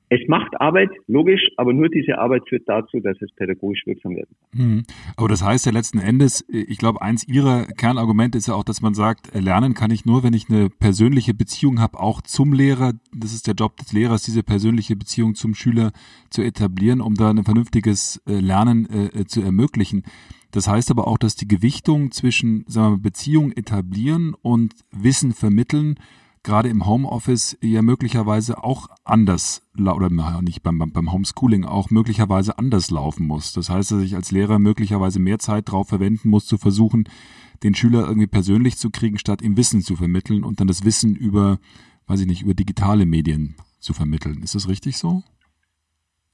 es macht Arbeit, logisch, aber nur diese Arbeit führt dazu, dass es pädagogisch wirksam wird. Mhm. Aber das heißt ja letzten Endes, ich glaube, eins Ihrer Kernargumente ist ja auch, dass man sagt, lernen kann ich nur, wenn ich eine persönliche Beziehung habe, auch zum Lehrer. Das ist der Job des Lehrers, diese persönliche Beziehung zum Schüler zu etablieren, um da ein vernünftiges äh, Lernen äh, äh, zu ermöglichen. Das heißt aber auch, dass die Gewichtung zwischen sagen wir mal, Beziehung etablieren und Wissen vermitteln gerade im Homeoffice ja möglicherweise auch anders oder nicht beim, beim Homeschooling auch möglicherweise anders laufen muss. Das heißt, dass ich als Lehrer möglicherweise mehr Zeit darauf verwenden muss, zu versuchen, den Schüler irgendwie persönlich zu kriegen, statt ihm Wissen zu vermitteln und dann das Wissen über, weiß ich nicht, über digitale Medien zu vermitteln. Ist das richtig so?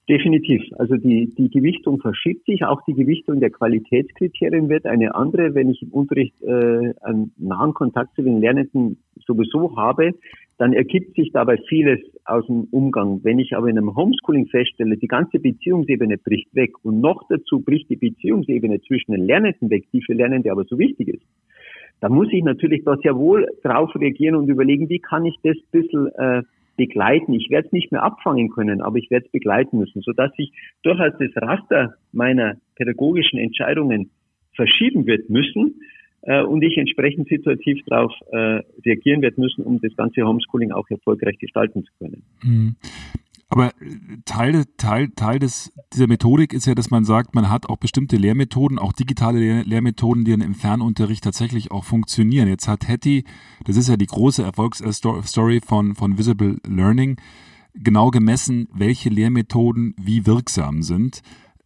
Definitiv. Also die, die Gewichtung verschiebt sich. Auch die Gewichtung der Qualitätskriterien wird eine andere. Wenn ich im Unterricht äh, einen nahen Kontakt zu den Lernenden sowieso habe, dann ergibt sich dabei vieles aus dem Umgang. Wenn ich aber in einem Homeschooling feststelle, die ganze Beziehungsebene bricht weg und noch dazu bricht die Beziehungsebene zwischen den Lernenden weg, die für Lernende aber so wichtig ist, dann muss ich natürlich da sehr wohl drauf reagieren und überlegen, wie kann ich das ein bisschen äh, begleiten. Ich werde es nicht mehr abfangen können, aber ich werde es begleiten müssen, sodass sich durchaus das Raster meiner pädagogischen Entscheidungen verschieben wird müssen äh, und ich entsprechend situativ darauf äh, reagieren wird müssen, um das ganze Homeschooling auch erfolgreich gestalten zu können. Mhm. Aber Teil, Teil, Teil des, dieser Methodik ist ja, dass man sagt, man hat auch bestimmte Lehrmethoden, auch digitale Lehr Lehrmethoden, die dann im Fernunterricht tatsächlich auch funktionieren. Jetzt hat Hattie, das ist ja die große Erfolgsstory von, von Visible Learning, genau gemessen, welche Lehrmethoden wie wirksam sind.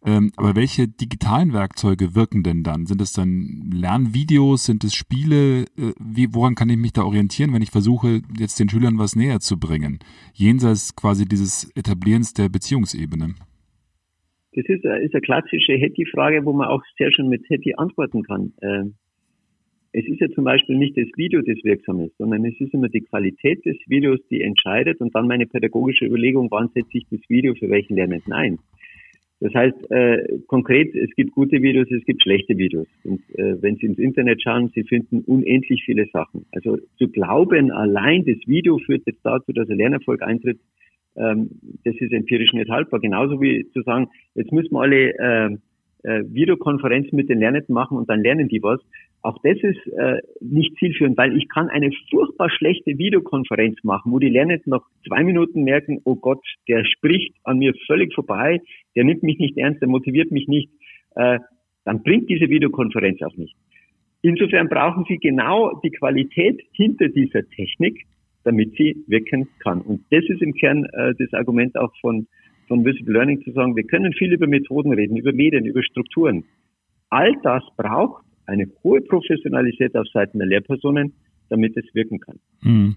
Ähm, aber welche digitalen Werkzeuge wirken denn dann? Sind es dann Lernvideos? Sind es Spiele? Äh, wie, woran kann ich mich da orientieren, wenn ich versuche, jetzt den Schülern was näher zu bringen? Jenseits quasi dieses Etablierens der Beziehungsebene. Das ist, eine, ist eine klassische Hetty-Frage, wo man auch sehr schön mit Hetty antworten kann. Ähm, es ist ja zum Beispiel nicht das Video, das wirksam ist, sondern es ist immer die Qualität des Videos, die entscheidet und dann meine pädagogische Überlegung, wann setze ich das Video für welchen Lernenden ein. Das heißt, äh, konkret, es gibt gute Videos, es gibt schlechte Videos. Und äh, wenn Sie ins Internet schauen, Sie finden unendlich viele Sachen. Also zu glauben, allein das Video führt jetzt dazu, dass ein Lernerfolg eintritt, ähm, das ist empirisch nicht haltbar. Genauso wie zu sagen, jetzt müssen wir alle äh, äh, Videokonferenzen mit den Lernenden machen und dann lernen die was. Auch das ist äh, nicht zielführend, weil ich kann eine furchtbar schlechte Videokonferenz machen, wo die Lernenden nach zwei Minuten merken, oh Gott, der spricht an mir völlig vorbei, der nimmt mich nicht ernst, der motiviert mich nicht. Äh, dann bringt diese Videokonferenz auch nicht. Insofern brauchen Sie genau die Qualität hinter dieser Technik, damit sie wirken kann. Und das ist im Kern äh, das Argument auch von, von Visible Learning zu sagen, wir können viel über Methoden reden, über Medien, über Strukturen. All das braucht eine hohe Professionalität auf Seiten der Lehrpersonen, damit es wirken kann. Mhm.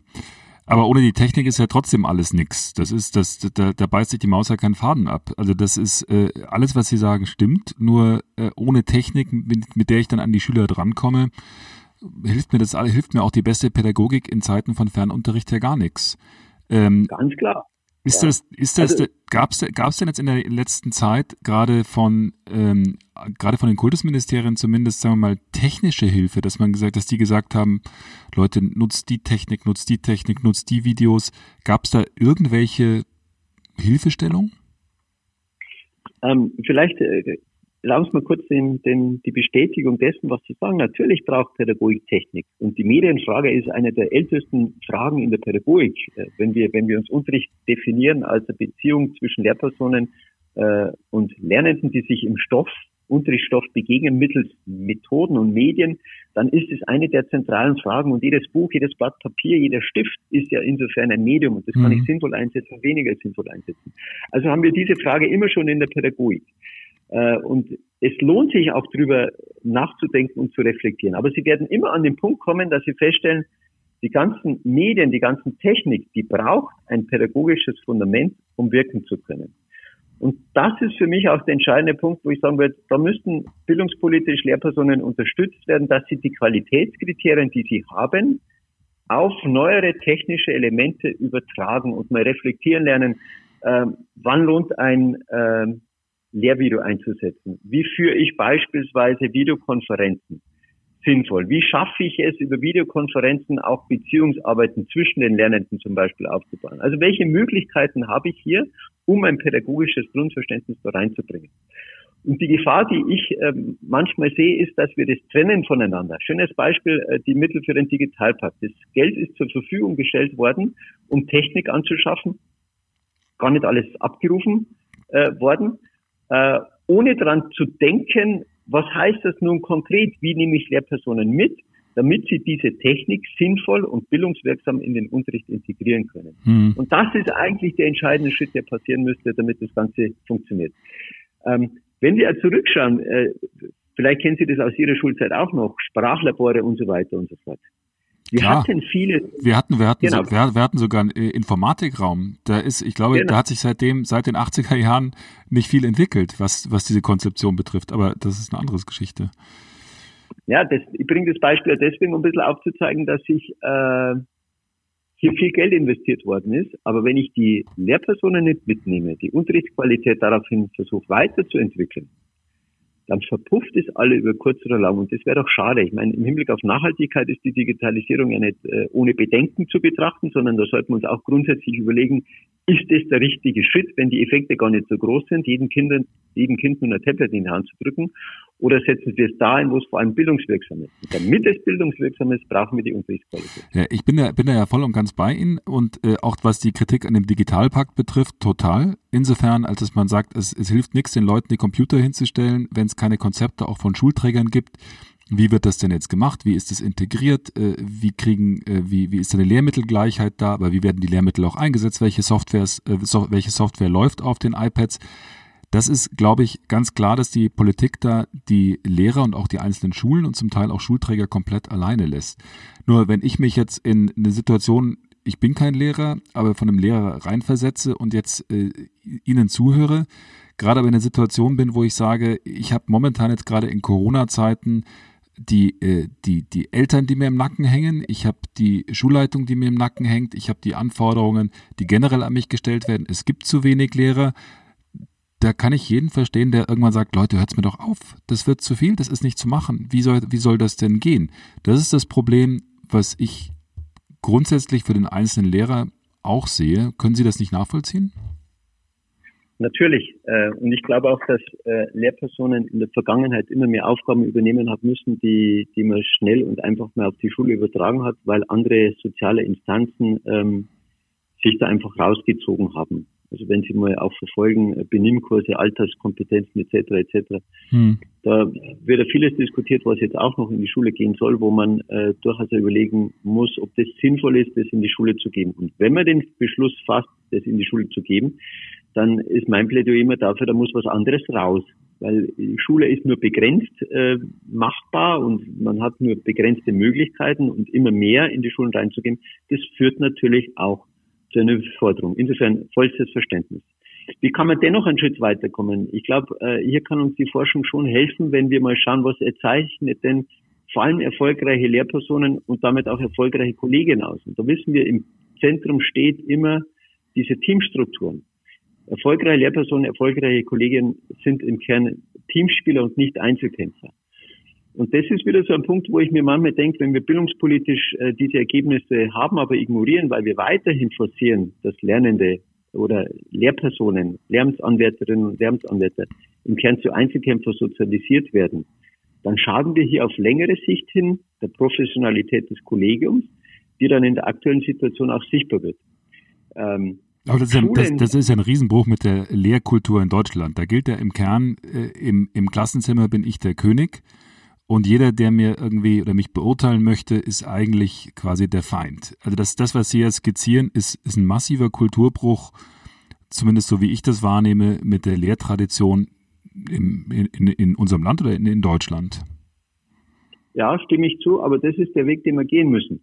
Aber ohne die Technik ist ja trotzdem alles nichts. Das ist, das, da, da beißt sich die Maus ja keinen Faden ab. Also das ist äh, alles, was Sie sagen, stimmt. Nur äh, ohne Technik, mit, mit der ich dann an die Schüler drankomme, hilft mir das hilft mir auch die beste Pädagogik in Zeiten von Fernunterricht ja gar nichts. Ähm, Ganz klar. Ist das, ist das, also, gab es denn jetzt in der letzten Zeit gerade von, ähm, gerade von den Kultusministerien zumindest, sagen wir mal, technische Hilfe, dass man gesagt, dass die gesagt haben, Leute, nutzt die Technik, nutzt die Technik, nutzt die Videos. Gab es da irgendwelche Hilfestellung? Ähm, vielleicht äh, Erlauben Sie mal kurz den, den, die Bestätigung dessen, was Sie sagen. Natürlich braucht Pädagogik Technik. Und die Medienfrage ist eine der ältesten Fragen in der Pädagogik. Äh, wenn wir, wenn wir uns Unterricht definieren als eine Beziehung zwischen Lehrpersonen äh, und Lernenden, die sich im Stoff, Unterrichtsstoff begegnen mittels Methoden und Medien, dann ist es eine der zentralen Fragen. Und jedes Buch, jedes Blatt Papier, jeder Stift ist ja insofern ein Medium. Und das kann ich mhm. sinnvoll einsetzen, weniger sinnvoll einsetzen. Also haben wir diese Frage immer schon in der Pädagogik. Äh, und es lohnt sich auch drüber nachzudenken und zu reflektieren. Aber Sie werden immer an den Punkt kommen, dass Sie feststellen, die ganzen Medien, die ganzen Technik, die braucht ein pädagogisches Fundament, um wirken zu können. Und das ist für mich auch der entscheidende Punkt, wo ich sagen würde, da müssten bildungspolitisch Lehrpersonen unterstützt werden, dass sie die Qualitätskriterien, die sie haben, auf neuere technische Elemente übertragen und mal reflektieren lernen, äh, wann lohnt ein äh, Lehrvideo einzusetzen? Wie führe ich beispielsweise Videokonferenzen sinnvoll? Wie schaffe ich es, über Videokonferenzen auch Beziehungsarbeiten zwischen den Lernenden zum Beispiel aufzubauen? Also welche Möglichkeiten habe ich hier, um ein pädagogisches Grundverständnis da reinzubringen? Und die Gefahr, die ich äh, manchmal sehe, ist, dass wir das trennen voneinander. Schönes Beispiel, äh, die Mittel für den Digitalpakt. Das Geld ist zur Verfügung gestellt worden, um Technik anzuschaffen. Gar nicht alles abgerufen äh, worden äh, ohne dran zu denken, was heißt das nun konkret, wie nehme ich Lehrpersonen mit, damit sie diese Technik sinnvoll und bildungswirksam in den Unterricht integrieren können. Mhm. Und das ist eigentlich der entscheidende Schritt, der passieren müsste, damit das Ganze funktioniert. Ähm, wenn wir zurückschauen, äh, vielleicht kennen Sie das aus Ihrer Schulzeit auch noch, Sprachlabore und so weiter und so fort. Wir Klar. hatten viele. Wir hatten, wir hatten, genau. so, wir, wir, hatten sogar einen äh, Informatikraum. Da ist, ich glaube, genau. da hat sich seitdem, seit den 80er Jahren nicht viel entwickelt, was, was diese Konzeption betrifft. Aber das ist eine andere Geschichte. Ja, das, ich bringe das Beispiel deswegen, um ein bisschen aufzuzeigen, dass sich äh, hier viel Geld investiert worden ist. Aber wenn ich die Lehrpersonen nicht mitnehme, die Unterrichtsqualität daraufhin versuche weiterzuentwickeln, dann verpufft es alle über kurz oder lang. Und das wäre doch schade. Ich meine, im Hinblick auf Nachhaltigkeit ist die Digitalisierung ja nicht äh, ohne Bedenken zu betrachten, sondern da sollten wir uns auch grundsätzlich überlegen, ist das der richtige Schritt, wenn die Effekte gar nicht so groß sind, jedem Kind, jedem kind nur ein Tablet in die Hand zu drücken? Oder setzen wir es da ein, wo es vor allem bildungswirksam ist? Und damit es bildungswirksam ist, brauchen wir die Unterrichtsqualität. Ja, ich bin da, bin da ja voll und ganz bei Ihnen und äh, auch was die Kritik an dem Digitalpakt betrifft, total. Insofern, als dass man sagt, es, es hilft nichts, den Leuten die Computer hinzustellen, wenn es keine Konzepte auch von Schulträgern gibt, wie wird das denn jetzt gemacht? Wie ist es integriert? Äh, wie kriegen, äh, wie, wie ist eine Lehrmittelgleichheit da? Aber wie werden die Lehrmittel auch eingesetzt? Welche Softwares, äh, welche Software läuft auf den iPads? Das ist, glaube ich, ganz klar, dass die Politik da die Lehrer und auch die einzelnen Schulen und zum Teil auch Schulträger komplett alleine lässt. Nur wenn ich mich jetzt in eine Situation, ich bin kein Lehrer, aber von einem Lehrer reinversetze und jetzt äh, Ihnen zuhöre, gerade aber in einer Situation bin, wo ich sage, ich habe momentan jetzt gerade in Corona-Zeiten die, äh, die, die Eltern, die mir im Nacken hängen, ich habe die Schulleitung, die mir im Nacken hängt, ich habe die Anforderungen, die generell an mich gestellt werden. Es gibt zu wenig Lehrer. Da kann ich jeden verstehen, der irgendwann sagt, Leute, hört's mir doch auf. Das wird zu viel, das ist nicht zu machen. Wie soll, wie soll das denn gehen? Das ist das Problem, was ich grundsätzlich für den einzelnen Lehrer auch sehe. Können Sie das nicht nachvollziehen? Natürlich. Äh, und ich glaube auch, dass äh, Lehrpersonen in der Vergangenheit immer mehr Aufgaben übernehmen haben müssen, die, die man schnell und einfach mal auf die Schule übertragen hat, weil andere soziale Instanzen ähm, sich da einfach rausgezogen haben. Also wenn Sie mal auch verfolgen, äh, Benimmkurse, Alterskompetenzen etc. etc. Hm. Da wird ja vieles diskutiert, was jetzt auch noch in die Schule gehen soll, wo man äh, durchaus überlegen muss, ob das sinnvoll ist, das in die Schule zu geben. Und wenn man den Beschluss fasst, das in die Schule zu geben, dann ist mein Plädoyer immer dafür, da muss was anderes raus. Weil Schule ist nur begrenzt äh, machbar und man hat nur begrenzte Möglichkeiten und immer mehr in die Schulen reinzugehen, das führt natürlich auch zu einer Forderung. Insofern vollstes Verständnis. Wie kann man dennoch einen Schritt weiterkommen? Ich glaube, äh, hier kann uns die Forschung schon helfen, wenn wir mal schauen, was zeichnet denn vor allem erfolgreiche Lehrpersonen und damit auch erfolgreiche Kolleginnen aus. Und da wissen wir, im Zentrum steht immer diese Teamstrukturen. Erfolgreiche Lehrpersonen, erfolgreiche Kolleginnen sind im Kern Teamspieler und nicht Einzelkämpfer. Und das ist wieder so ein Punkt, wo ich mir manchmal denke, wenn wir bildungspolitisch äh, diese Ergebnisse haben, aber ignorieren, weil wir weiterhin forcieren, dass Lernende oder Lehrpersonen, Lehramtsanwärterinnen und Lehramtsanwärter im Kern zu Einzelkämpfer sozialisiert werden, dann schaden wir hier auf längere Sicht hin der Professionalität des Kollegiums, die dann in der aktuellen Situation auch sichtbar wird. Ähm, aber das ist, ja, das, das ist, ja, ein Riesenbruch mit der Lehrkultur in Deutschland. Da gilt ja im Kern, äh, im, im Klassenzimmer bin ich der König und jeder, der mir irgendwie oder mich beurteilen möchte, ist eigentlich quasi der Feind. Also das, das was Sie jetzt skizzieren, ist, ist ein massiver Kulturbruch, zumindest so wie ich das wahrnehme, mit der Lehrtradition im, in, in unserem Land oder in, in Deutschland. Ja, stimme ich zu, aber das ist der Weg, den wir gehen müssen.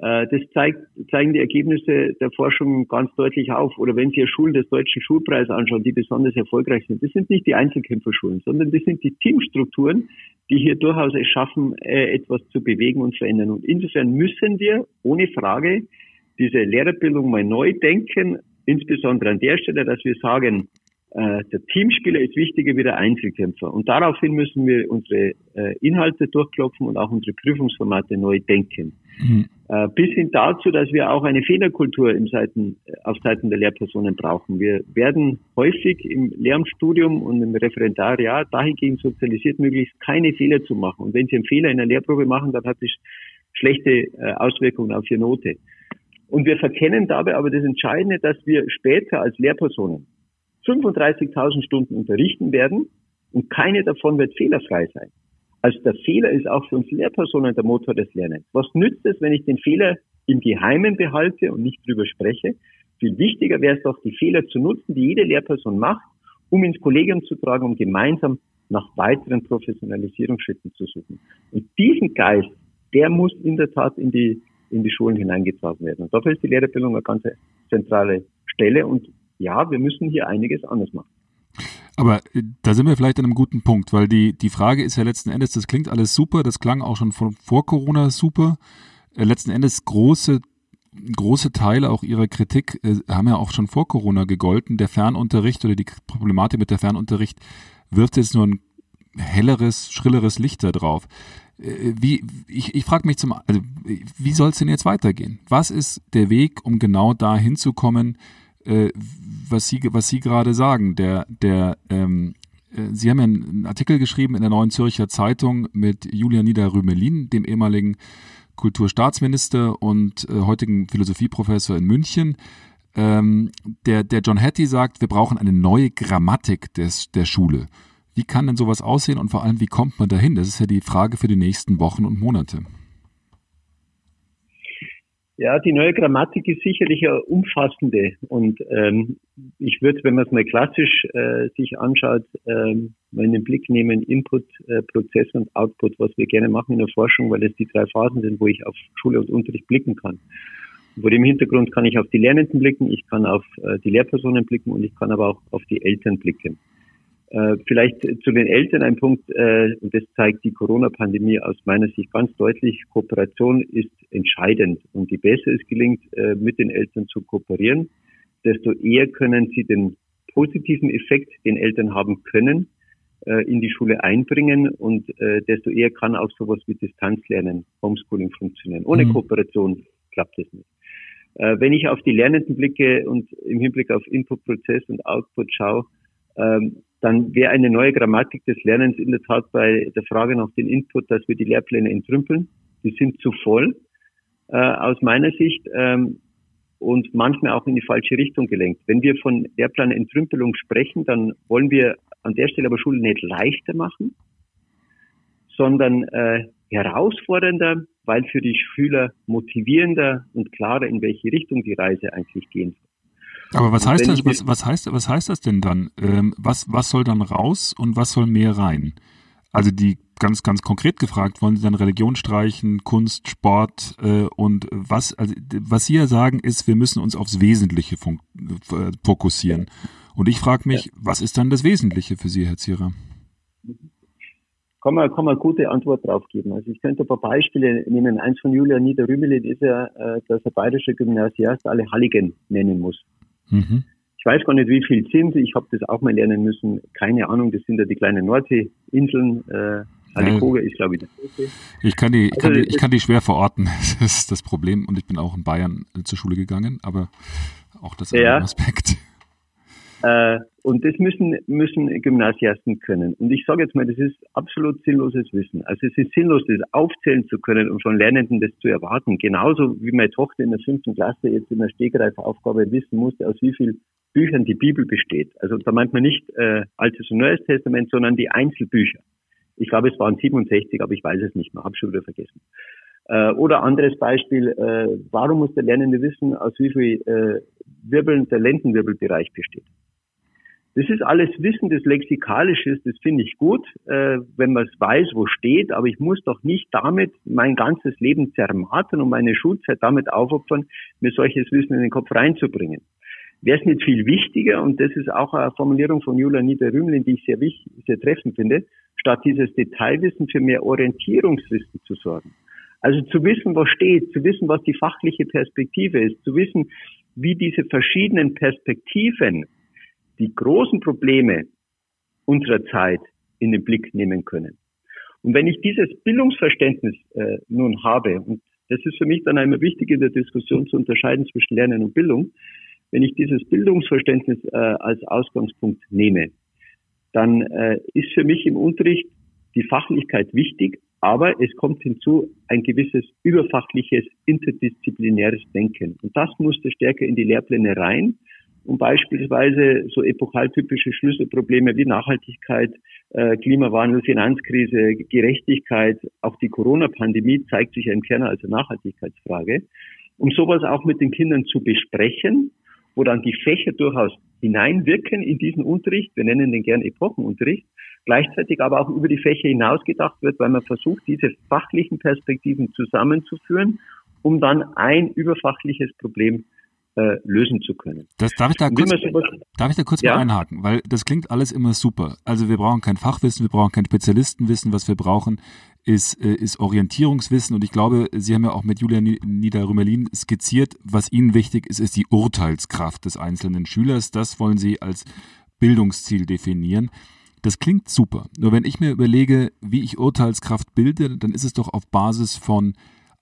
Äh, das zeigt, zeigen die Ergebnisse der Forschung ganz deutlich auf. Oder wenn Sie Schulen des Deutschen Schulpreises anschauen, die besonders erfolgreich sind, das sind nicht die Einzelkämpferschulen, sondern das sind die Teamstrukturen, die hier durchaus es schaffen, äh, etwas zu bewegen und verändern. Und insofern müssen wir ohne Frage diese Lehrerbildung mal neu denken, insbesondere an der Stelle, dass wir sagen, äh, der Teamspieler ist wichtiger wie der Einzelkämpfer. Und daraufhin müssen wir unsere äh, Inhalte durchklopfen und auch unsere Prüfungsformate neu denken. Mhm. Äh, bis hin dazu, dass wir auch eine Fehlerkultur im Seiten, auf Seiten der Lehrpersonen brauchen. Wir werden häufig im Lehramtsstudium und im Referendariat dahingehend sozialisiert, möglichst keine Fehler zu machen. Und wenn Sie einen Fehler in der Lehrprobe machen, dann hat das schlechte Auswirkungen auf Ihre Note. Und wir verkennen dabei aber das Entscheidende, dass wir später als Lehrpersonen 35.000 Stunden unterrichten werden und keine davon wird fehlerfrei sein. Also der Fehler ist auch für uns Lehrpersonen der Motor des Lernens. Was nützt es, wenn ich den Fehler im Geheimen behalte und nicht drüber spreche? Viel wichtiger wäre es doch, die Fehler zu nutzen, die jede Lehrperson macht, um ins Kollegium zu tragen, um gemeinsam nach weiteren Professionalisierungsschritten zu suchen. Und diesen Geist, der muss in der Tat in die, in die Schulen hineingetragen werden. Und dafür ist die Lehrerbildung eine ganz zentrale Stelle. Und ja, wir müssen hier einiges anders machen. Aber äh, da sind wir vielleicht an einem guten Punkt, weil die, die Frage ist ja letzten Endes, das klingt alles super, das klang auch schon von, vor Corona super. Äh, letzten Endes große, große Teile auch Ihrer Kritik äh, haben ja auch schon vor Corona gegolten. Der Fernunterricht oder die Problematik mit der Fernunterricht wirft jetzt nur ein helleres, schrilleres Licht da drauf. Äh, wie, ich, ich frage mich zum, also, wie soll es denn jetzt weitergehen? Was ist der Weg, um genau da hinzukommen, äh, was Sie, was Sie gerade sagen. Der, der, ähm, äh, Sie haben ja einen Artikel geschrieben in der Neuen Zürcher Zeitung mit Julian Niederrümelin, dem ehemaligen Kulturstaatsminister und äh, heutigen Philosophieprofessor in München. Ähm, der, der John Hattie sagt, wir brauchen eine neue Grammatik des, der Schule. Wie kann denn sowas aussehen und vor allem, wie kommt man dahin? Das ist ja die Frage für die nächsten Wochen und Monate. Ja, die neue Grammatik ist sicherlich eine umfassende und ähm, ich würde, wenn man es mal klassisch äh, sich anschaut, ähm, mal in den Blick nehmen, Input, äh, Prozess und Output, was wir gerne machen in der Forschung, weil es die drei Phasen sind, wo ich auf Schule und Unterricht blicken kann. Vor dem Hintergrund kann ich auf die Lernenden blicken, ich kann auf äh, die Lehrpersonen blicken und ich kann aber auch auf die Eltern blicken. Äh, vielleicht zu den Eltern ein Punkt, äh, und das zeigt die Corona-Pandemie aus meiner Sicht ganz deutlich, Kooperation ist entscheidend. Und je besser es gelingt, äh, mit den Eltern zu kooperieren, desto eher können sie den positiven Effekt, den Eltern haben können, in die Schule einbringen und desto eher kann auch sowas wie Distanzlernen, Homeschooling funktionieren. Ohne mhm. Kooperation klappt es nicht. Wenn ich auf die Lernenden blicke und im Hinblick auf Input-Prozess und Output schaue, ähm, dann wäre eine neue Grammatik des Lernens in der Tat bei der Frage nach dem Input, dass wir die Lehrpläne entrümpeln. Die sind zu voll äh, aus meiner Sicht ähm, und manchmal auch in die falsche Richtung gelenkt. Wenn wir von Lehrplanentrümpelung sprechen, dann wollen wir an der Stelle aber Schule nicht leichter machen, sondern äh, herausfordernder, weil für die Schüler motivierender und klarer, in welche Richtung die Reise eigentlich gehen soll. Aber was heißt das, was, was, heißt, was heißt das denn dann? Ähm, was, was soll dann raus und was soll mehr rein? Also die ganz, ganz konkret gefragt, wollen Sie dann Religion streichen, Kunst, Sport äh, und was, also, was Sie ja sagen, ist, wir müssen uns aufs Wesentliche äh, fokussieren. Und ich frage mich, ja. was ist dann das Wesentliche für Sie, Herr Zierer? Kann man, kann man eine gute Antwort drauf geben. Also ich könnte ein paar Beispiele nehmen. Eins von Julia Niederrümelin ist ja, äh, dass der bayerische Gymnasiast alle Halligen nennen muss. Mhm. Ich weiß gar nicht, wie viel sind. Ich habe das auch mal lernen müssen. Keine Ahnung, das sind ja die kleinen Nordseeinseln. Äh, Halikoge ist, glaube ich, Große. Ich kann die, also, kann die, ich kann die schwer verorten. Das ist das Problem. Und ich bin auch in Bayern zur Schule gegangen, aber auch das ist ja. ein Aspekt. Äh, und das müssen, müssen Gymnasiasten können. Und ich sage jetzt mal, das ist absolut sinnloses Wissen. Also es ist sinnlos, das aufzählen zu können und von Lernenden das zu erwarten. Genauso wie meine Tochter in der fünften Klasse jetzt in der Stegreifaufgabe wissen musste, aus wie vielen Büchern die Bibel besteht. Also da meint man nicht äh, Altes und Neues Testament, sondern die Einzelbücher. Ich glaube, es waren 67, aber ich weiß es nicht mehr, habe schon wieder vergessen. Äh, oder anderes Beispiel, äh, warum muss der Lernende wissen, aus wie viel äh, Wirbeln der Lendenwirbelbereich besteht? Das ist alles Wissen des Lexikalisches, das finde ich gut, äh, wenn man es weiß, wo steht, aber ich muss doch nicht damit mein ganzes Leben zermartern und meine Schulzeit damit aufopfern, mir solches Wissen in den Kopf reinzubringen. Wäre es nicht viel wichtiger, und das ist auch eine Formulierung von Julia Niederrümlin, die ich sehr wichtig, sehr treffend finde, statt dieses Detailwissen für mehr Orientierungswissen zu sorgen. Also zu wissen, was steht, zu wissen, was die fachliche Perspektive ist, zu wissen, wie diese verschiedenen Perspektiven die großen Probleme unserer Zeit in den Blick nehmen können. Und wenn ich dieses Bildungsverständnis äh, nun habe, und das ist für mich dann einmal wichtig in der Diskussion zu unterscheiden zwischen Lernen und Bildung, wenn ich dieses Bildungsverständnis äh, als Ausgangspunkt nehme, dann äh, ist für mich im Unterricht die Fachlichkeit wichtig, aber es kommt hinzu ein gewisses überfachliches, interdisziplinäres Denken. Und das musste stärker in die Lehrpläne rein um beispielsweise so epochaltypische Schlüsselprobleme wie Nachhaltigkeit, äh, Klimawandel, Finanzkrise, Gerechtigkeit, auch die Corona-Pandemie zeigt sich ja im Kern als eine Nachhaltigkeitsfrage, um sowas auch mit den Kindern zu besprechen, wo dann die Fächer durchaus hineinwirken in diesen Unterricht, wir nennen den gern Epochenunterricht, gleichzeitig aber auch über die Fächer hinaus gedacht wird, weil man versucht, diese fachlichen Perspektiven zusammenzuführen, um dann ein überfachliches Problem äh, lösen zu können. Das darf ich da kurz, darf ich da kurz ja? mal einhaken, weil das klingt alles immer super. Also wir brauchen kein Fachwissen, wir brauchen kein Spezialistenwissen, was wir brauchen ist, äh, ist Orientierungswissen und ich glaube, Sie haben ja auch mit Julia Niederrümelin skizziert, was Ihnen wichtig ist, ist die Urteilskraft des einzelnen Schülers. Das wollen Sie als Bildungsziel definieren. Das klingt super. Nur wenn ich mir überlege, wie ich Urteilskraft bilde, dann ist es doch auf Basis von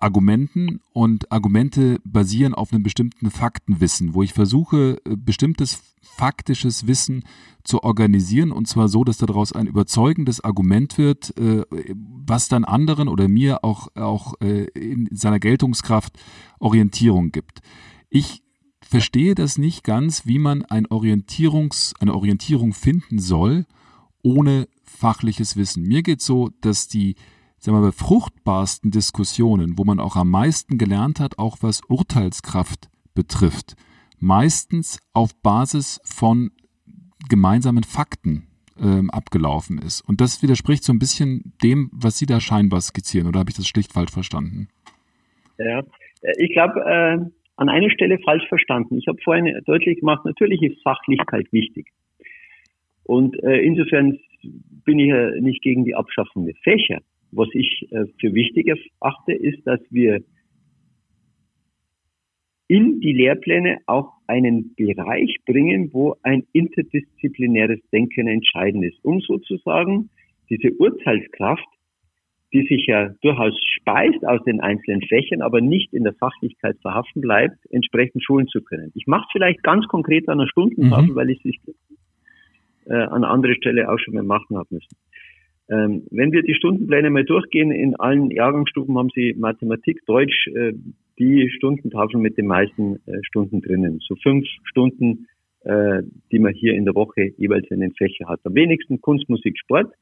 Argumenten und Argumente basieren auf einem bestimmten Faktenwissen, wo ich versuche, äh, bestimmtes faktisches Wissen zu organisieren und zwar so, dass daraus ein überzeugendes Argument wird, äh, was dann anderen oder mir auch, auch äh, in seiner Geltungskraft Orientierung gibt. Ich verstehe das nicht ganz, wie man ein Orientierungs, eine Orientierung finden soll, ohne fachliches Wissen. Mir geht so, dass die sagen wir, mal, fruchtbarsten Diskussionen, wo man auch am meisten gelernt hat, auch was Urteilskraft betrifft, meistens auf Basis von gemeinsamen Fakten ähm, abgelaufen ist. Und das widerspricht so ein bisschen dem, was Sie da scheinbar skizzieren, oder habe ich das schlicht falsch verstanden? Ja, äh, ich glaube, äh, an einer Stelle falsch verstanden. Ich habe vorhin deutlich gemacht, natürlich ist Fachlichkeit wichtig. Und äh, insofern bin ich ja nicht gegen die Abschaffung der Fächer. Was ich äh, für wichtig erachte, ist, dass wir in die Lehrpläne auch einen Bereich bringen, wo ein interdisziplinäres Denken entscheidend ist, um sozusagen diese Urteilskraft, die sich ja durchaus speist aus den einzelnen Fächern, aber nicht in der Fachlichkeit verhaften bleibt, entsprechend schulen zu können. Ich mache es vielleicht ganz konkret an einer Stundentafel, mhm. weil ich es äh, an anderer Stelle auch schon mal machen habe müssen. Ähm, wenn wir die Stundenpläne mal durchgehen, in allen Jahrgangsstufen haben Sie Mathematik, Deutsch, äh, die Stundentafel mit den meisten äh, Stunden drinnen. So fünf Stunden, äh, die man hier in der Woche jeweils in den Fächern hat. Am wenigsten Kunst, Musik, Sport.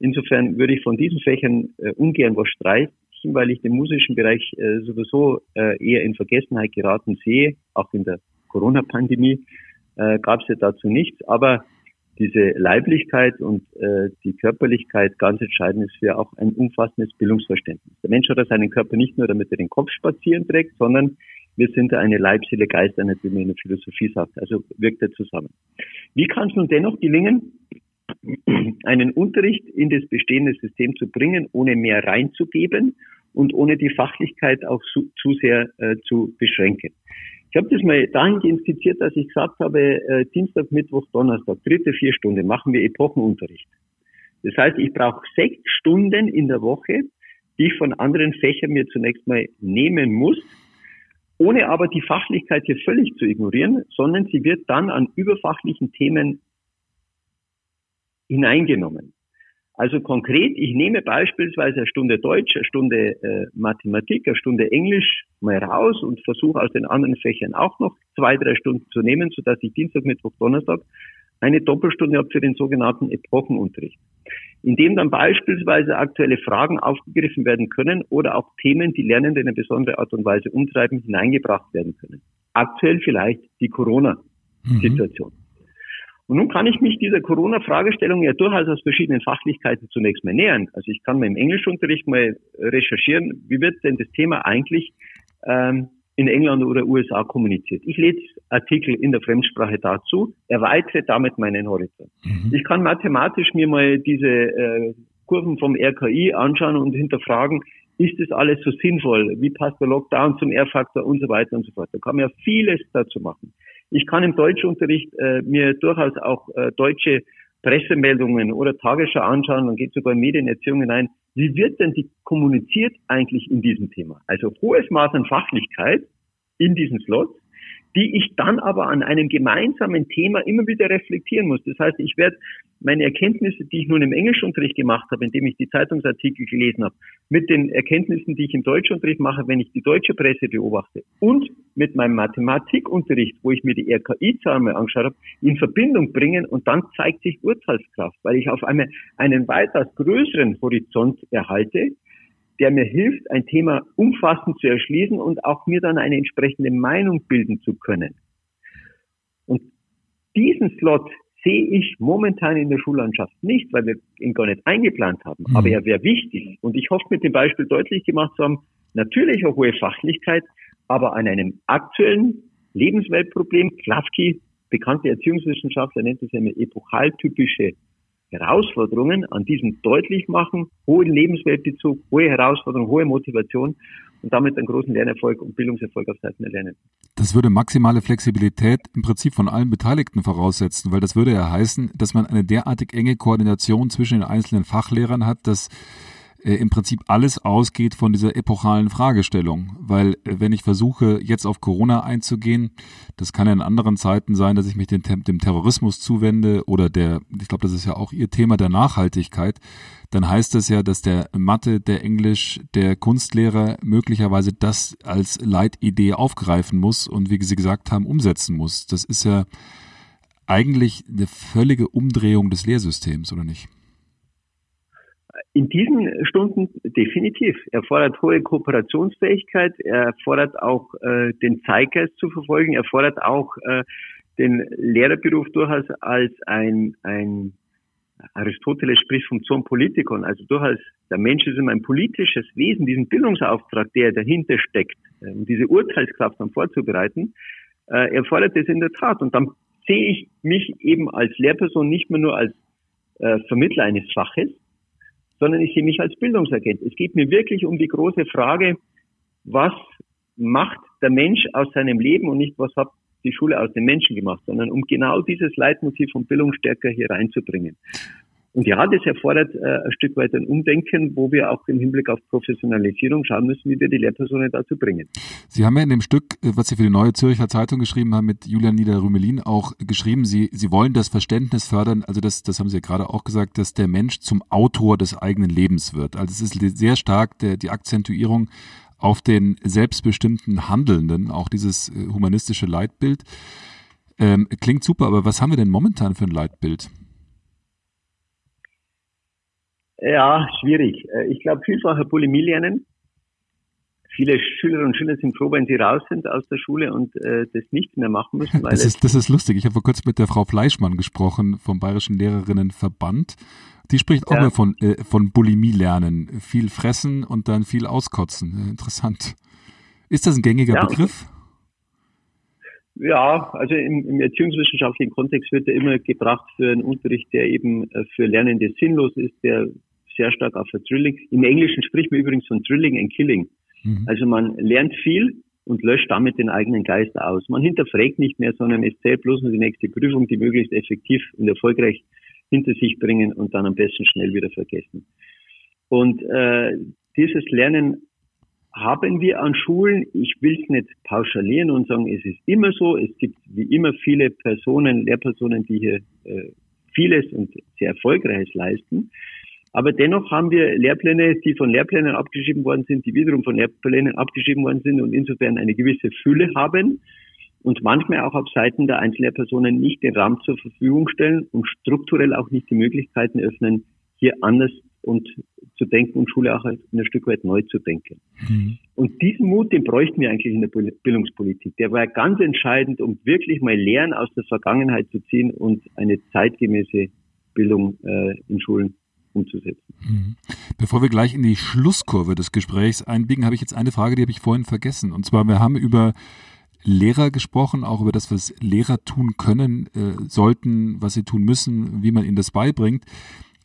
Insofern würde ich von diesen Fächern äh, ungern was streichen, weil ich den musischen Bereich äh, sowieso äh, eher in Vergessenheit geraten sehe. Auch in der Corona-Pandemie äh, gab es ja dazu nichts. Aber diese Leiblichkeit und äh, die Körperlichkeit ganz entscheidend ist für auch ein umfassendes Bildungsverständnis. Der Mensch hat seinen Körper nicht nur, damit er den Kopf spazieren trägt, sondern wir sind eine Leib, Seele, Geisteinheit, wie man in der Philosophie sagt. Also wirkt er zusammen. Wie kann es nun dennoch gelingen, einen Unterricht in das bestehende System zu bringen, ohne mehr reinzugeben und ohne die Fachlichkeit auch zu, zu sehr äh, zu beschränken? Ich habe das mal dahingehend skizziert, dass ich gesagt habe, äh, Dienstag, Mittwoch, Donnerstag, dritte vier Stunde machen wir Epochenunterricht. Das heißt, ich brauche sechs Stunden in der Woche, die ich von anderen Fächern mir zunächst mal nehmen muss, ohne aber die Fachlichkeit hier völlig zu ignorieren, sondern sie wird dann an überfachlichen Themen hineingenommen. Also konkret, ich nehme beispielsweise eine Stunde Deutsch, eine Stunde äh, Mathematik, eine Stunde Englisch mal raus und versuche aus den anderen Fächern auch noch zwei, drei Stunden zu nehmen, sodass ich Dienstag, Mittwoch, Donnerstag eine Doppelstunde habe für den sogenannten Epochenunterricht, in dem dann beispielsweise aktuelle Fragen aufgegriffen werden können oder auch Themen, die Lernende in eine besondere Art und Weise umtreiben, hineingebracht werden können. Aktuell vielleicht die Corona-Situation. Mhm. Und nun kann ich mich dieser Corona-Fragestellung ja durchaus aus verschiedenen Fachlichkeiten zunächst mal nähern. Also ich kann mal im Englischunterricht mal recherchieren, wie wird denn das Thema eigentlich ähm, in England oder USA kommuniziert. Ich lese Artikel in der Fremdsprache dazu, erweitere damit meinen Horizont. Mhm. Ich kann mathematisch mir mal diese äh, Kurven vom RKI anschauen und hinterfragen, ist das alles so sinnvoll? Wie passt der Lockdown zum R-Faktor und so weiter und so fort. Da kann man ja vieles dazu machen. Ich kann im Deutschunterricht äh, mir durchaus auch äh, deutsche Pressemeldungen oder Tagesschau anschauen, dann geht sogar in Medienerziehung hinein. Wie wird denn die kommuniziert eigentlich in diesem Thema? Also hohes Maß an Fachlichkeit in diesen Slots die ich dann aber an einem gemeinsamen Thema immer wieder reflektieren muss. Das heißt, ich werde meine Erkenntnisse, die ich nun im Englischunterricht gemacht habe, indem ich die Zeitungsartikel gelesen habe, mit den Erkenntnissen, die ich im Deutschunterricht mache, wenn ich die deutsche Presse beobachte und mit meinem Mathematikunterricht, wo ich mir die RKI-Zahlen mal angeschaut habe, in Verbindung bringen und dann zeigt sich Urteilskraft, weil ich auf einmal einen weitaus größeren Horizont erhalte, der mir hilft, ein Thema umfassend zu erschließen und auch mir dann eine entsprechende Meinung bilden zu können. Und diesen Slot sehe ich momentan in der Schullandschaft nicht, weil wir ihn gar nicht eingeplant haben. Mhm. Aber er wäre wichtig. Und ich hoffe, mit dem Beispiel deutlich gemacht zu haben, natürlich eine hohe Fachlichkeit, aber an einem aktuellen Lebensweltproblem, Klafki, bekannte Erziehungswissenschaftler nennt es eine epochaltypische Herausforderungen an diesem deutlich machen, hohen Lebensweltbezug, hohe Herausforderungen, hohe Motivation und damit einen großen Lernerfolg und Bildungserfolg auf Seiten der. Das würde maximale Flexibilität im Prinzip von allen Beteiligten voraussetzen, weil das würde ja heißen, dass man eine derartig enge Koordination zwischen den einzelnen Fachlehrern hat, dass äh, im Prinzip alles ausgeht von dieser epochalen Fragestellung. Weil äh, wenn ich versuche, jetzt auf Corona einzugehen, das kann ja in anderen Zeiten sein, dass ich mich dem, dem Terrorismus zuwende oder der, ich glaube, das ist ja auch Ihr Thema der Nachhaltigkeit, dann heißt das ja, dass der Mathe, der Englisch, der Kunstlehrer möglicherweise das als Leitidee aufgreifen muss und wie Sie gesagt haben, umsetzen muss. Das ist ja eigentlich eine völlige Umdrehung des Lehrsystems, oder nicht? In diesen Stunden definitiv. Er fordert hohe Kooperationsfähigkeit, er fordert auch äh, den Zeitgeist zu verfolgen, er fordert auch äh, den Lehrerberuf durchaus als ein, ein Aristoteles spricht vom Zoon Politikon, also durchaus der Mensch ist immer ein politisches Wesen, diesen Bildungsauftrag, der dahinter steckt, äh, um diese Urteilskraft dann vorzubereiten, äh, er fordert das in der Tat. Und dann sehe ich mich eben als Lehrperson nicht mehr nur als äh, Vermittler eines Faches, sondern ich sehe mich als Bildungsagent. Es geht mir wirklich um die große Frage, was macht der Mensch aus seinem Leben und nicht, was hat die Schule aus den Menschen gemacht, sondern um genau dieses Leitmotiv von Bildung stärker hier reinzubringen. Und ja, das erfordert äh, ein Stück weit ein Umdenken, wo wir auch im Hinblick auf Professionalisierung schauen müssen, wie wir die Lehrpersonen dazu bringen. Sie haben ja in dem Stück, äh, was Sie für die Neue Zürcher Zeitung geschrieben haben, mit Julian Nieder-Rümelin auch geschrieben, Sie, Sie wollen das Verständnis fördern, also das, das haben Sie ja gerade auch gesagt, dass der Mensch zum Autor des eigenen Lebens wird. Also es ist sehr stark der, die Akzentuierung auf den selbstbestimmten Handelnden, auch dieses äh, humanistische Leitbild. Ähm, klingt super, aber was haben wir denn momentan für ein Leitbild? Ja, schwierig. Äh, ich glaube, vielfache Bulimie lernen. Viele Schülerinnen und Schüler sind froh, wenn sie raus sind aus der Schule und äh, das nichts mehr machen müssen. das, ist, das ist lustig. Ich habe vor kurzem mit der Frau Fleischmann gesprochen vom Bayerischen Lehrerinnenverband. Die spricht auch ja. mal von, äh, von Bulimie lernen. Viel fressen und dann viel auskotzen. Interessant. Ist das ein gängiger ja, Begriff? Ja, also im, im erziehungswissenschaftlichen Kontext wird er immer gebracht für einen Unterricht, der eben äh, für Lernende sinnlos ist, der sehr stark auf ein Drilling. Im Englischen spricht man übrigens von Drilling and Killing. Mhm. Also man lernt viel und löscht damit den eigenen Geist aus. Man hinterfragt nicht mehr, sondern es zählt bloß nur die nächste Prüfung, die möglichst effektiv und erfolgreich hinter sich bringen und dann am besten schnell wieder vergessen. Und äh, dieses Lernen haben wir an Schulen, ich will es nicht pauschalieren und sagen, es ist immer so, es gibt wie immer viele Personen, Lehrpersonen, die hier äh, vieles und sehr erfolgreiches leisten. Aber dennoch haben wir Lehrpläne, die von Lehrplänen abgeschrieben worden sind, die wiederum von Lehrplänen abgeschrieben worden sind und insofern eine gewisse Fülle haben und manchmal auch auf Seiten der Einzellehrpersonen nicht den Rahmen zur Verfügung stellen und strukturell auch nicht die Möglichkeiten öffnen, hier anders und zu denken und Schule auch ein Stück weit neu zu denken. Mhm. Und diesen Mut, den bräuchten wir eigentlich in der Bildungspolitik. Der war ganz entscheidend, um wirklich mal Lehren aus der Vergangenheit zu ziehen und eine zeitgemäße Bildung äh, in Schulen umzusetzen. Mhm. Bevor wir gleich in die Schlusskurve des Gesprächs einbiegen, habe ich jetzt eine Frage, die habe ich vorhin vergessen. Und zwar, wir haben über Lehrer gesprochen, auch über das, was Lehrer tun können, äh, sollten, was sie tun müssen, wie man ihnen das beibringt.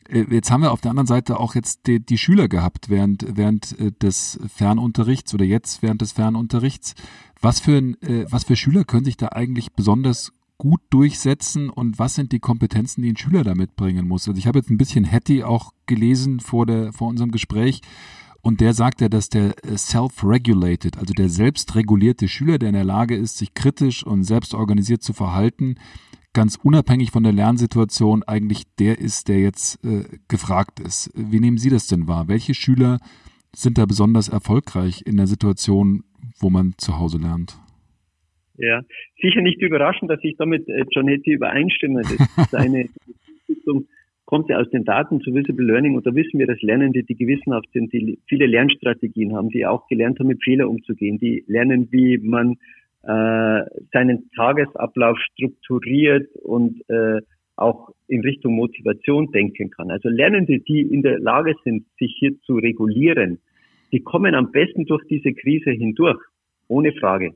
Äh, jetzt haben wir auf der anderen Seite auch jetzt die, die Schüler gehabt während, während äh, des Fernunterrichts oder jetzt während des Fernunterrichts. Was für, äh, was für Schüler können sich da eigentlich besonders gut durchsetzen und was sind die Kompetenzen, die ein Schüler da mitbringen muss? Also ich habe jetzt ein bisschen Hattie auch gelesen vor, der, vor unserem Gespräch und der sagt ja, dass der self-regulated, also der selbstregulierte Schüler, der in der Lage ist, sich kritisch und selbstorganisiert zu verhalten, ganz unabhängig von der Lernsituation eigentlich der ist, der jetzt äh, gefragt ist. Wie nehmen Sie das denn wahr? Welche Schüler sind da besonders erfolgreich in der Situation, wo man zu Hause lernt? Ja, sicher nicht überraschend, dass ich damit äh, John Hattie übereinstimme. Das seine Entwicklung kommt ja aus den Daten zu Visible Learning und da wissen wir, dass Lernende, die gewissenhaft sind, die viele Lernstrategien haben, die auch gelernt haben, mit Fehler umzugehen, die lernen, wie man äh, seinen Tagesablauf strukturiert und äh, auch in Richtung Motivation denken kann. Also Lernende, die in der Lage sind, sich hier zu regulieren, die kommen am besten durch diese Krise hindurch, ohne Frage.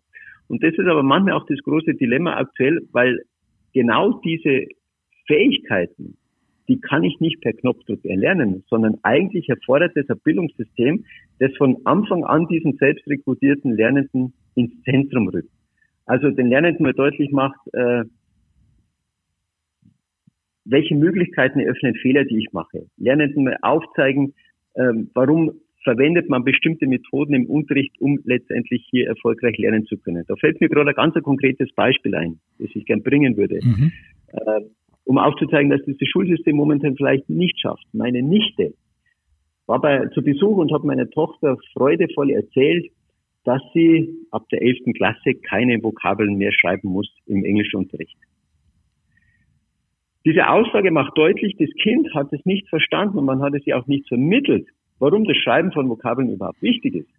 Und das ist aber manchmal auch das große Dilemma aktuell, weil genau diese Fähigkeiten, die kann ich nicht per Knopfdruck erlernen, sondern eigentlich erfordert es ein Bildungssystem, das von Anfang an diesen selbstrekrutierten Lernenden ins Zentrum rückt. Also den Lernenden mal deutlich macht, äh, welche Möglichkeiten eröffnen Fehler, die ich mache. Lernenden mal aufzeigen, äh, warum verwendet man bestimmte Methoden im Unterricht, um letztendlich hier erfolgreich lernen zu können. Da fällt mir gerade ein ganz konkretes Beispiel ein, das ich gern bringen würde. Mhm. Äh, um aufzuzeigen, dass das, das Schulsystem momentan vielleicht nicht schafft. Meine Nichte war bei, zu Besuch und hat meiner Tochter freudevoll erzählt, dass sie ab der 11. Klasse keine Vokabeln mehr schreiben muss im Englischunterricht. Diese Aussage macht deutlich, das Kind hat es nicht verstanden und man hat es ja auch nicht vermittelt, warum das Schreiben von Vokabeln überhaupt wichtig ist.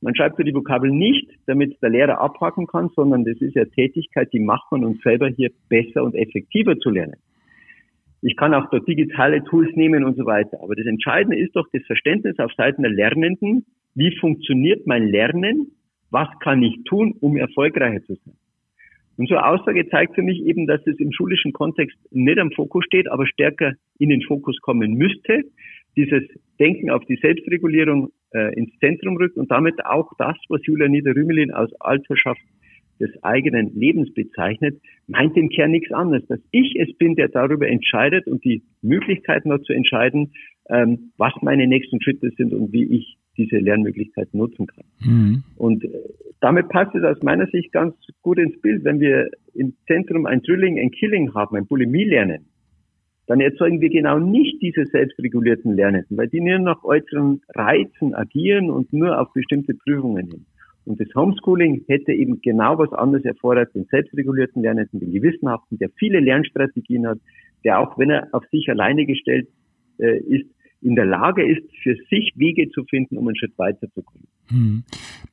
Man schreibt für die Vokabeln nicht, damit der Lehrer abhaken kann, sondern das ist ja Tätigkeit, die macht man uns selber hier besser und effektiver zu lernen. Ich kann auch dort digitale Tools nehmen und so weiter. Aber das Entscheidende ist doch das Verständnis auf Seiten der Lernenden. Wie funktioniert mein Lernen? Was kann ich tun, um erfolgreicher zu sein? Und so eine Aussage zeigt für mich eben, dass es im schulischen Kontext nicht am Fokus steht, aber stärker in den Fokus kommen müsste. Dieses Denken auf die Selbstregulierung äh, ins Zentrum rückt und damit auch das, was Julia Niederrümelin aus Alterschaft des eigenen Lebens bezeichnet, meint im Kern nichts anderes, dass ich es bin, der darüber entscheidet und die Möglichkeiten noch zu entscheiden, ähm, was meine nächsten Schritte sind und wie ich diese Lernmöglichkeiten nutzen kann. Mhm. Und äh, damit passt es aus meiner Sicht ganz gut ins Bild, wenn wir im Zentrum ein Drilling, ein Killing haben, ein Bulimie-Lernen, dann erzeugen wir genau nicht diese selbstregulierten Lernenden, weil die nur nach äußeren Reizen agieren und nur auf bestimmte Prüfungen hin. Und das Homeschooling hätte eben genau was anderes erfordert, den selbstregulierten Lernenden, den gewissenhaften, der viele Lernstrategien hat, der auch, wenn er auf sich alleine gestellt äh, ist, in der Lage ist, für sich Wege zu finden, um einen Schritt weiterzukommen. Hm.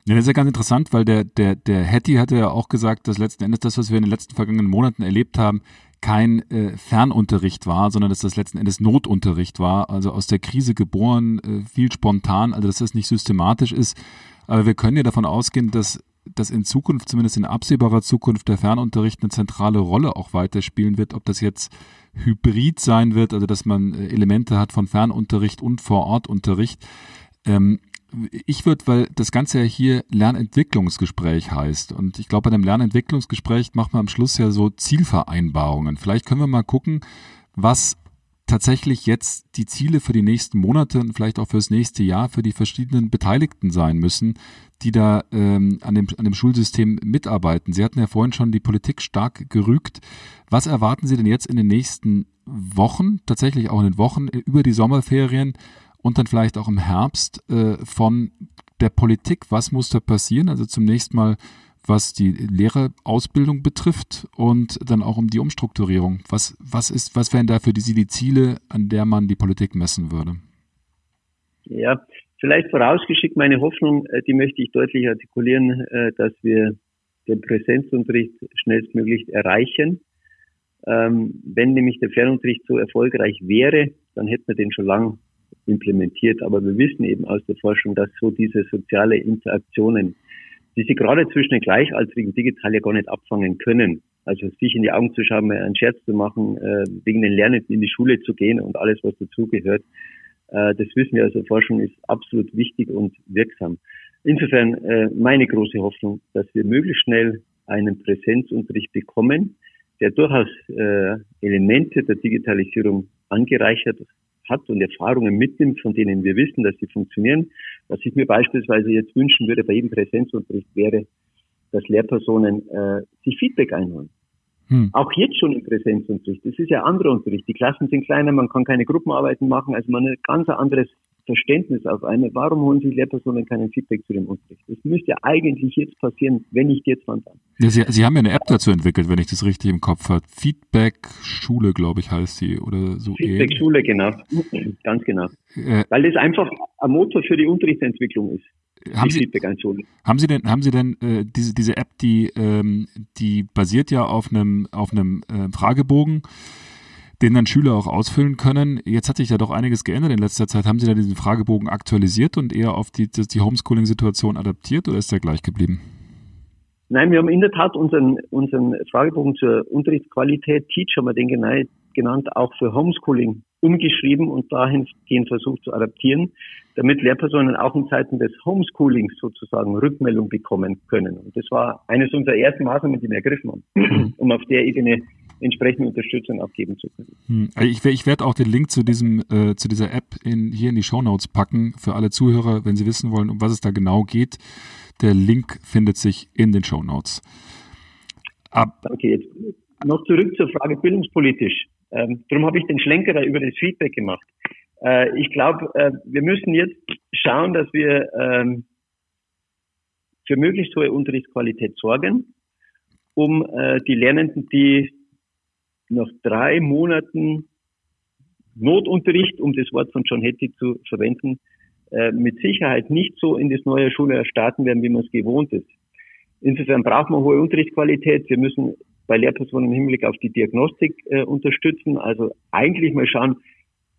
Ja, das ist ja ganz interessant, weil der, der, der Hattie hatte ja auch gesagt, dass letzten Endes das, was wir in den letzten vergangenen Monaten erlebt haben, kein äh, Fernunterricht war, sondern dass das letzten Endes Notunterricht war, also aus der Krise geboren, äh, viel spontan, also dass das nicht systematisch ist. Aber wir können ja davon ausgehen, dass dass in Zukunft, zumindest in absehbarer Zukunft, der Fernunterricht eine zentrale Rolle auch weiterspielen wird, ob das jetzt hybrid sein wird, also dass man äh, Elemente hat von Fernunterricht und Vorortunterricht. Ähm, ich würde, weil das Ganze ja hier Lernentwicklungsgespräch heißt und ich glaube, bei dem Lernentwicklungsgespräch macht man am Schluss ja so Zielvereinbarungen. Vielleicht können wir mal gucken, was tatsächlich jetzt die Ziele für die nächsten Monate und vielleicht auch fürs nächste Jahr für die verschiedenen Beteiligten sein müssen, die da ähm, an, dem, an dem Schulsystem mitarbeiten. Sie hatten ja vorhin schon die Politik stark gerügt. Was erwarten Sie denn jetzt in den nächsten Wochen, tatsächlich auch in den Wochen über die Sommerferien und dann vielleicht auch im Herbst äh, von der Politik? Was muss da passieren? Also zunächst mal was die Lehrerausbildung betrifft und dann auch um die Umstrukturierung. Was, was, ist, was wären da für die, die Ziele, an der man die Politik messen würde? Ja, vielleicht vorausgeschickt meine Hoffnung, äh, die möchte ich deutlich artikulieren, äh, dass wir den Präsenzunterricht schnellstmöglich erreichen. Ähm, wenn nämlich der Fernunterricht so erfolgreich wäre, dann hätten wir den schon lang implementiert. Aber wir wissen eben aus der Forschung, dass so diese soziale Interaktionen die sie gerade zwischen den Gleichaltrigen digital ja gar nicht abfangen können. Also sich in die Augen zu schauen, einen Scherz zu machen, äh, wegen den Lernenden in die Schule zu gehen und alles, was dazugehört. Äh, das wissen wir also, Forschung ist absolut wichtig und wirksam. Insofern äh, meine große Hoffnung, dass wir möglichst schnell einen Präsenzunterricht bekommen, der durchaus Elemente der Digitalisierung angereichert hat und Erfahrungen mitnimmt, von denen wir wissen, dass sie funktionieren. Was ich mir beispielsweise jetzt wünschen würde bei jedem Präsenzunterricht wäre, dass Lehrpersonen äh, sich Feedback einholen. Hm. Auch jetzt schon im Präsenzunterricht. Das ist ja anderer Unterricht. Die Klassen sind kleiner, man kann keine Gruppenarbeiten machen, also man hat ein ganz anderes Verständnis auf einmal. Warum holen sich Lehrpersonen keinen Feedback zu dem Unterricht? Das müsste eigentlich jetzt passieren, wenn nicht jetzt, wann dann. Ja, Sie, Sie haben ja eine App dazu entwickelt, wenn ich das richtig im Kopf habe. Feedback Schule, glaube ich, heißt sie oder so. Feedback Schule, genau. Ganz genau. Äh, Weil das einfach ein Motor für die Unterrichtsentwicklung ist. Haben Sie, haben Sie denn, haben Sie denn äh, diese, diese App, die, ähm, die basiert ja auf einem, auf einem äh, Fragebogen, den dann Schüler auch ausfüllen können. Jetzt hat sich ja doch einiges geändert in letzter Zeit. Haben Sie da diesen Fragebogen aktualisiert und eher auf die, die Homeschooling-Situation adaptiert oder ist der gleich geblieben? Nein, wir haben in der Tat unseren, unseren Fragebogen zur Unterrichtsqualität, Teach haben wir den genannt, auch für Homeschooling umgeschrieben und dahingehend versucht zu adaptieren, damit Lehrpersonen auch in Zeiten des Homeschoolings sozusagen Rückmeldung bekommen können. Und das war eines unserer ersten Maßnahmen, die wir ergriffen haben, um auf der Ebene entsprechende Unterstützung auch geben zu können. Hm. Also ich, ich werde auch den Link zu diesem äh, zu dieser App in, hier in die Show Notes packen für alle Zuhörer, wenn sie wissen wollen, um was es da genau geht. Der Link findet sich in den Show Notes. Ab okay, jetzt noch zurück zur Frage bildungspolitisch. Ähm, darum habe ich den Schlenker da über das Feedback gemacht. Äh, ich glaube, äh, wir müssen jetzt schauen, dass wir ähm, für möglichst hohe Unterrichtsqualität sorgen, um äh, die Lernenden, die nach drei Monaten Notunterricht, um das Wort von John Hattie zu verwenden, äh, mit Sicherheit nicht so in das neue Schuljahr starten werden, wie man es gewohnt ist. Insofern braucht man hohe Unterrichtsqualität. Wir müssen bei Lehrpersonen im Hinblick auf die Diagnostik äh, unterstützen. Also eigentlich mal schauen,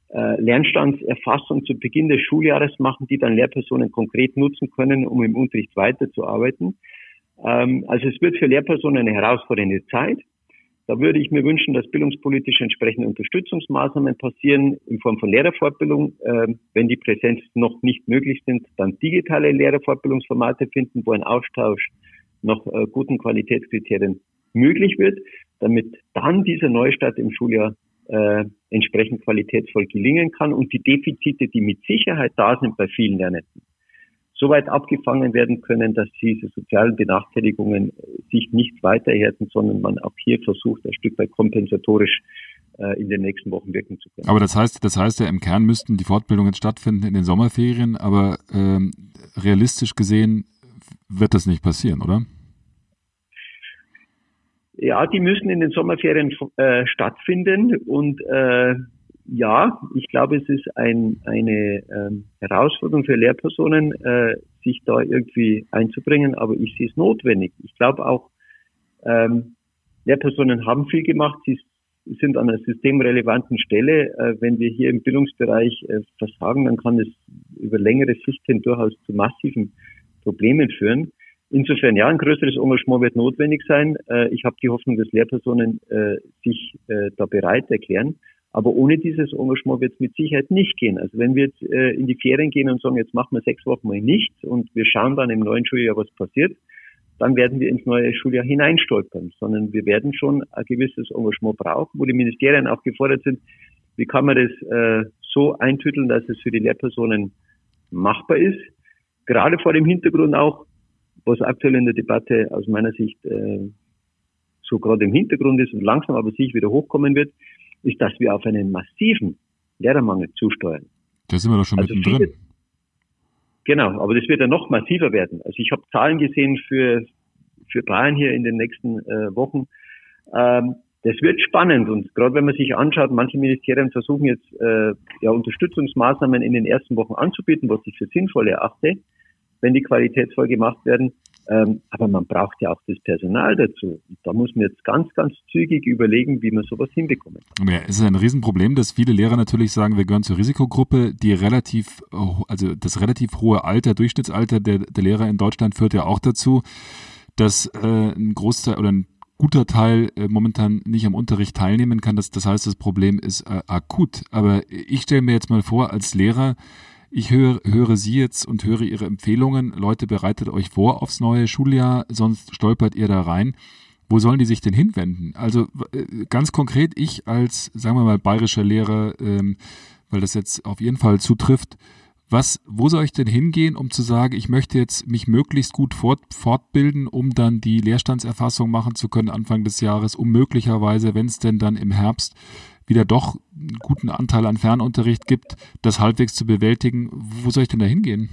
äh, Lernstandserfassung zu Beginn des Schuljahres machen, die dann Lehrpersonen konkret nutzen können, um im Unterricht weiterzuarbeiten. Ähm, also es wird für Lehrpersonen eine herausfordernde Zeit. Da würde ich mir wünschen, dass bildungspolitisch entsprechende Unterstützungsmaßnahmen passieren in Form von Lehrerfortbildung. Ähm, wenn die Präsenz noch nicht möglich sind, dann digitale Lehrerfortbildungsformate finden, wo ein Austausch nach äh, guten Qualitätskriterien möglich wird, damit dann dieser Neustart im Schuljahr äh, entsprechend qualitätsvoll gelingen kann und die Defizite, die mit Sicherheit da sind bei vielen Lernenden, so weit abgefangen werden können, dass diese sozialen Benachteiligungen sich nicht weiterhärten, sondern man auch hier versucht, ein Stück weit kompensatorisch äh, in den nächsten Wochen wirken zu können. Aber das heißt, das heißt ja, im Kern müssten die Fortbildungen stattfinden in den Sommerferien, aber ähm, realistisch gesehen wird das nicht passieren, oder? Ja, die müssen in den Sommerferien äh, stattfinden und äh, ja, ich glaube, es ist ein, eine ähm, Herausforderung für Lehrpersonen, äh, sich da irgendwie einzubringen, aber ich sehe es notwendig. Ich glaube auch, ähm, Lehrpersonen haben viel gemacht, sie sind an einer systemrelevanten Stelle. Äh, wenn wir hier im Bildungsbereich äh, versagen, dann kann es über längere Sicht hin durchaus zu massiven Problemen führen. Insofern ja, ein größeres Engagement wird notwendig sein. Äh, ich habe die Hoffnung, dass Lehrpersonen äh, sich äh, da bereit erklären. Aber ohne dieses Engagement wird es mit Sicherheit nicht gehen. Also wenn wir jetzt äh, in die Ferien gehen und sagen, jetzt machen wir sechs Wochen mal nichts und wir schauen dann im neuen Schuljahr, was passiert, dann werden wir ins neue Schuljahr hineinstolpern, sondern wir werden schon ein gewisses Engagement brauchen, wo die Ministerien auch gefordert sind, wie kann man das äh, so eintüteln, dass es für die Lehrpersonen machbar ist. Gerade vor dem Hintergrund auch, was aktuell in der Debatte aus meiner Sicht äh, so gerade im Hintergrund ist und langsam aber sich wieder hochkommen wird, ist, dass wir auf einen massiven Lehrermangel zusteuern. Da sind wir doch schon also mittendrin. Viele, genau, aber das wird ja noch massiver werden. Also ich habe Zahlen gesehen für, für Bayern hier in den nächsten äh, Wochen. Ähm, das wird spannend und gerade wenn man sich anschaut, manche Ministerien versuchen jetzt äh, ja, Unterstützungsmaßnahmen in den ersten Wochen anzubieten, was ich für sinnvoll erachte, wenn die qualitätsvoll gemacht werden. Ähm, aber man braucht ja auch das Personal dazu. Und da muss man jetzt ganz, ganz zügig überlegen, wie man sowas hinbekommt. Ja, es ist ein Riesenproblem, dass viele Lehrer natürlich sagen, wir gehören zur Risikogruppe, die relativ, also das relativ hohe Alter, Durchschnittsalter der, der Lehrer in Deutschland führt ja auch dazu, dass äh, ein Großteil oder ein guter Teil äh, momentan nicht am Unterricht teilnehmen kann. Das, das heißt, das Problem ist äh, akut. Aber ich stelle mir jetzt mal vor, als Lehrer, ich höre, höre Sie jetzt und höre Ihre Empfehlungen. Leute, bereitet euch vor aufs neue Schuljahr, sonst stolpert ihr da rein. Wo sollen die sich denn hinwenden? Also äh, ganz konkret, ich als, sagen wir mal, bayerischer Lehrer, ähm, weil das jetzt auf jeden Fall zutrifft, was, wo soll ich denn hingehen, um zu sagen, ich möchte jetzt mich möglichst gut fort, fortbilden, um dann die Leerstandserfassung machen zu können Anfang des Jahres, um möglicherweise, wenn es denn dann im Herbst wieder doch einen guten Anteil an Fernunterricht gibt, das halbwegs zu bewältigen. Wo soll ich denn da hingehen?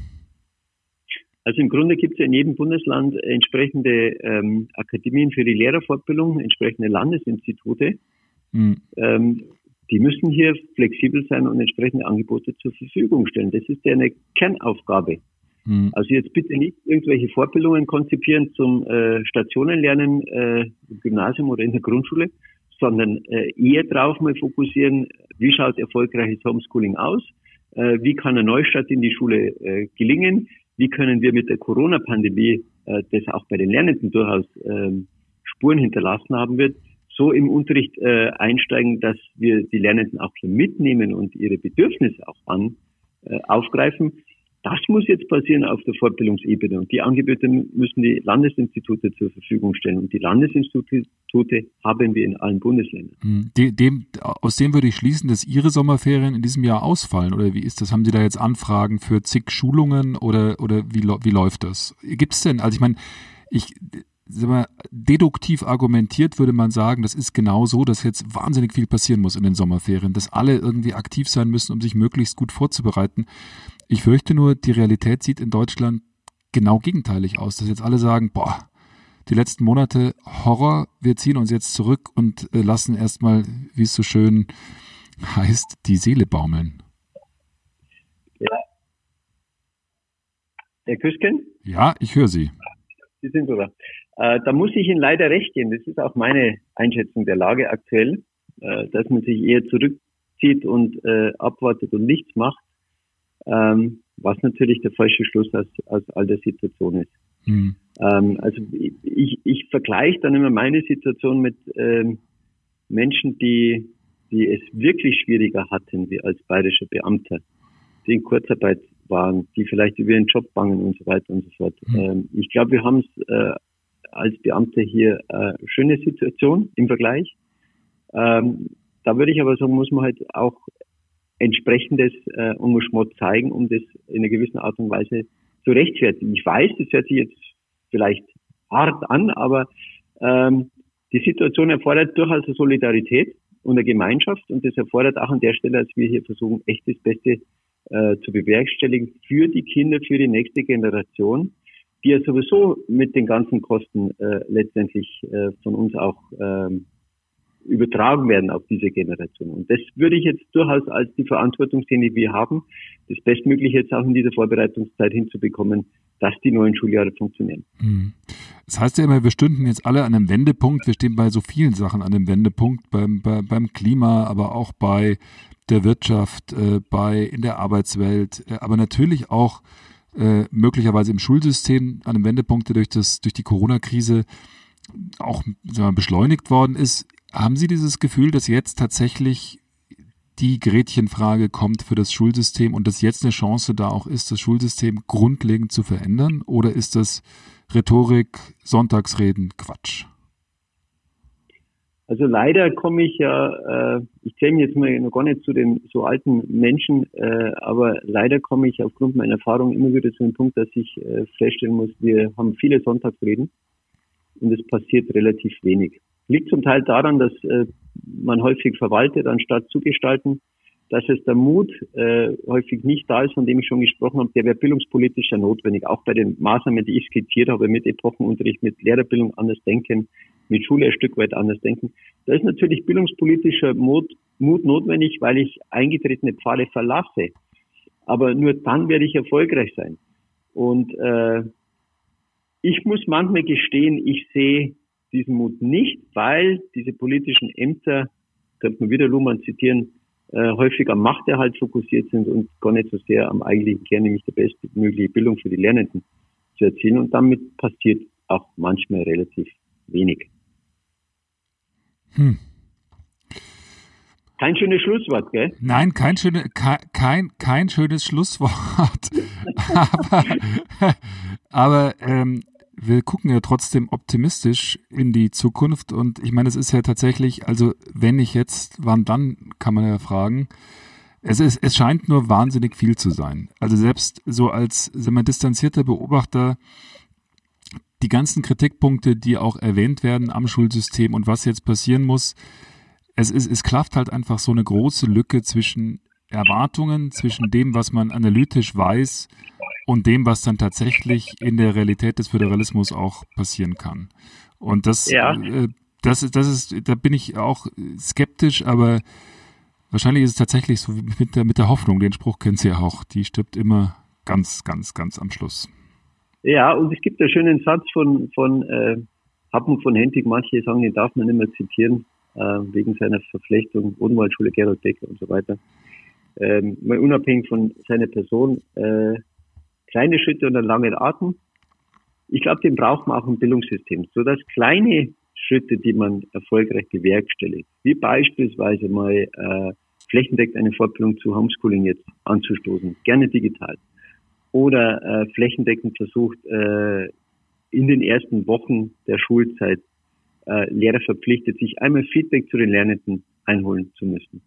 Also im Grunde gibt es ja in jedem Bundesland entsprechende ähm, Akademien für die Lehrerfortbildung, entsprechende Landesinstitute. Mhm. Ähm, die müssen hier flexibel sein und entsprechende Angebote zur Verfügung stellen. Das ist ja eine Kernaufgabe. Mhm. Also jetzt bitte nicht irgendwelche Fortbildungen konzipieren zum äh, Stationenlernen äh, im Gymnasium oder in der Grundschule, sondern äh, eher darauf mal fokussieren, wie schaut erfolgreiches Homeschooling aus, äh, wie kann ein Neustart in die Schule äh, gelingen, wie können wir mit der Corona-Pandemie, das auch bei den Lernenden durchaus äh, Spuren hinterlassen haben wird, so im Unterricht einsteigen, dass wir die Lernenden auch hier mitnehmen und ihre Bedürfnisse auch an aufgreifen. Das muss jetzt passieren auf der Fortbildungsebene und die Angebote müssen die Landesinstitute zur Verfügung stellen und die Landesinstitute haben wir in allen Bundesländern. Hm, dem, aus dem würde ich schließen, dass Ihre Sommerferien in diesem Jahr ausfallen oder wie ist das? Haben Sie da jetzt Anfragen für zig Schulungen oder, oder wie, wie läuft das? Gibt es denn, also ich meine, ich, mal, deduktiv argumentiert würde man sagen, das ist genau so, dass jetzt wahnsinnig viel passieren muss in den Sommerferien, dass alle irgendwie aktiv sein müssen, um sich möglichst gut vorzubereiten. Ich fürchte nur, die Realität sieht in Deutschland genau gegenteilig aus, dass jetzt alle sagen, boah, die letzten Monate Horror. Wir ziehen uns jetzt zurück und äh, lassen erstmal, wie es so schön heißt, die Seele baumeln. Ja. Herr Küsken? Ja, ich höre Sie. Sie sind sogar. Äh, da muss ich Ihnen leider recht geben. Das ist auch meine Einschätzung der Lage aktuell, äh, dass man sich eher zurückzieht und äh, abwartet und nichts macht, ähm, was natürlich der falsche Schluss aus, aus all der Situation ist. Mhm. Ähm, also ich, ich vergleiche dann immer meine Situation mit ähm, Menschen, die, die es wirklich schwieriger hatten, wie als bayerischer Beamter, die in Kurzarbeit waren, die vielleicht über ihren Job bangen und so weiter und so fort. Mhm. Ähm, ich glaube, wir haben es äh, als Beamte hier äh, schöne Situation im Vergleich. Ähm, da würde ich aber sagen, muss man halt auch entsprechendes äh, Engagement zeigen, um das in einer gewissen Art und Weise zu rechtfertigen. Ich weiß, das hört sich jetzt vielleicht hart an, aber ähm, die Situation erfordert durchaus eine Solidarität und eine Gemeinschaft und das erfordert auch an der Stelle, dass wir hier versuchen, echt das Beste äh, zu bewerkstelligen für die Kinder, für die nächste Generation, die ja sowieso mit den ganzen Kosten äh, letztendlich äh, von uns auch ähm, übertragen werden auf diese Generation. Und das würde ich jetzt durchaus als die Verantwortung sehen, die wir haben, das Bestmögliche jetzt auch in dieser Vorbereitungszeit hinzubekommen, dass die neuen Schuljahre funktionieren. Hm. Das heißt ja immer, wir stünden jetzt alle an einem Wendepunkt. Wir stehen bei so vielen Sachen an einem Wendepunkt, beim, bei, beim Klima, aber auch bei der Wirtschaft, äh, bei in der Arbeitswelt, äh, aber natürlich auch äh, möglicherweise im Schulsystem an einem Wendepunkt, der durch, das, durch die Corona-Krise auch wir, beschleunigt worden ist. Haben Sie dieses Gefühl, dass jetzt tatsächlich die Gretchenfrage kommt für das Schulsystem und dass jetzt eine Chance da auch ist, das Schulsystem grundlegend zu verändern? Oder ist das Rhetorik, Sonntagsreden, Quatsch? Also leider komme ich ja, äh, ich zähle mich jetzt mal noch gar nicht zu den so alten Menschen, äh, aber leider komme ich aufgrund meiner Erfahrung immer wieder zu dem Punkt, dass ich äh, feststellen muss, wir haben viele Sonntagsreden und es passiert relativ wenig. Liegt zum Teil daran, dass äh, man häufig verwaltet, anstatt zu gestalten, dass es der Mut äh, häufig nicht da ist, von dem ich schon gesprochen habe, der wäre bildungspolitisch ja notwendig. Auch bei den Maßnahmen, die ich skizziert habe, mit Epochenunterricht, mit Lehrerbildung anders denken, mit Schule ein Stück weit anders denken. Da ist natürlich bildungspolitischer Mut, Mut notwendig, weil ich eingetretene Pfade verlasse. Aber nur dann werde ich erfolgreich sein. Und äh, ich muss manchmal gestehen, ich sehe diesen Mut nicht, weil diese politischen Ämter, könnte man wieder Luhmann zitieren, äh, häufig am Machterhalt fokussiert sind und gar nicht so sehr am eigentlichen Kern, nämlich die bestmögliche Bildung für die Lernenden zu erzielen. Und damit passiert auch manchmal relativ wenig. Hm. Kein schönes Schlusswort, gell? Nein, kein, schöne, kein, kein schönes Schlusswort. aber aber ähm, wir gucken ja trotzdem optimistisch in die Zukunft und ich meine, es ist ja tatsächlich, also wenn nicht jetzt, wann dann, kann man ja fragen. Es, ist, es scheint nur wahnsinnig viel zu sein. Also selbst so als sagen distanzierter Beobachter, die ganzen Kritikpunkte, die auch erwähnt werden am Schulsystem und was jetzt passieren muss, es, ist, es klafft halt einfach so eine große Lücke zwischen Erwartungen, zwischen dem, was man analytisch weiß und dem, was dann tatsächlich in der Realität des Föderalismus auch passieren kann. Und das, ja. äh, das, das ist, da bin ich auch skeptisch, aber wahrscheinlich ist es tatsächlich so mit der, mit der Hoffnung, den Spruch kennen Sie ja auch, die stirbt immer ganz, ganz, ganz am Schluss. Ja, und es gibt einen schönen Satz von, von äh, Happen von Hentig, manche sagen, den darf man nicht mehr zitieren, äh, wegen seiner Verflechtung, Odenwaldschule, Gerald Becker und so weiter. Ähm, mal unabhängig von seiner Person, äh, kleine Schritte und einen langen Atem. Ich glaube, den braucht man auch im Bildungssystem, so dass kleine Schritte, die man erfolgreich bewerkstelligt, wie beispielsweise mal äh, flächendeckend eine Fortbildung zu Homeschooling jetzt anzustoßen, gerne digital, oder äh, flächendeckend versucht, äh, in den ersten Wochen der Schulzeit äh, Lehrer verpflichtet, sich einmal Feedback zu den Lernenden einholen zu müssen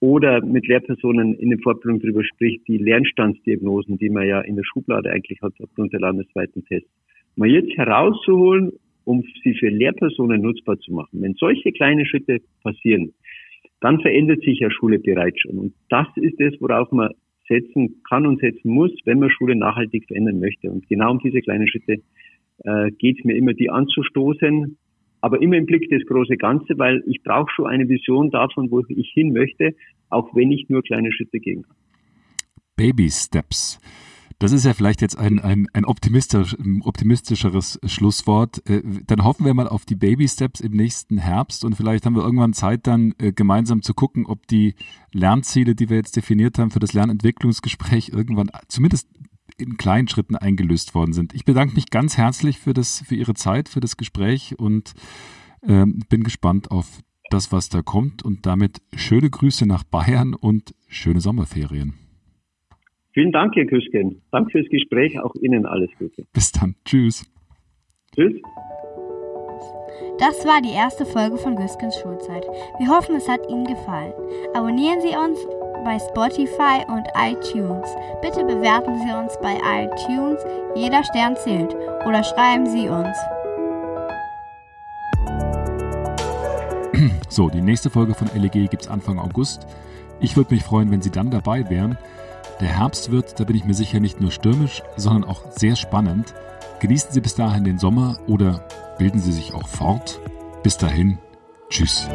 oder mit Lehrpersonen in den Fortbildungen darüber spricht, die Lernstandsdiagnosen, die man ja in der Schublade eigentlich hat aufgrund der landesweiten Tests, mal jetzt herauszuholen, um sie für Lehrpersonen nutzbar zu machen. Wenn solche kleine Schritte passieren, dann verändert sich ja Schule bereits schon. Und das ist es, worauf man setzen kann und setzen muss, wenn man Schule nachhaltig verändern möchte. Und genau um diese kleinen Schritte äh, geht es mir immer, die anzustoßen, aber immer im Blick das große Ganze, weil ich brauche schon eine Vision davon, wo ich hin möchte, auch wenn ich nur kleine Schritte gehen kann. Baby Steps. Das ist ja vielleicht jetzt ein, ein, ein optimistisch, optimistischeres Schlusswort. Äh, dann hoffen wir mal auf die Baby Steps im nächsten Herbst und vielleicht haben wir irgendwann Zeit, dann äh, gemeinsam zu gucken, ob die Lernziele, die wir jetzt definiert haben für das Lernentwicklungsgespräch, irgendwann zumindest in kleinen Schritten eingelöst worden sind. Ich bedanke mich ganz herzlich für, das, für Ihre Zeit, für das Gespräch und äh, bin gespannt auf das, was da kommt. Und damit schöne Grüße nach Bayern und schöne Sommerferien. Vielen Dank, Herr Küsken. Danke fürs Gespräch. Auch Ihnen alles Gute. Bis dann. Tschüss. Tschüss. Das war die erste Folge von Güskens Schulzeit. Wir hoffen, es hat Ihnen gefallen. Abonnieren Sie uns bei Spotify und iTunes. Bitte bewerten Sie uns bei iTunes. Jeder Stern zählt. Oder schreiben Sie uns. So, die nächste Folge von LEG gibt es Anfang August. Ich würde mich freuen, wenn Sie dann dabei wären. Der Herbst wird, da bin ich mir sicher, nicht nur stürmisch, sondern auch sehr spannend. Genießen Sie bis dahin den Sommer oder bilden Sie sich auch fort. Bis dahin, tschüss.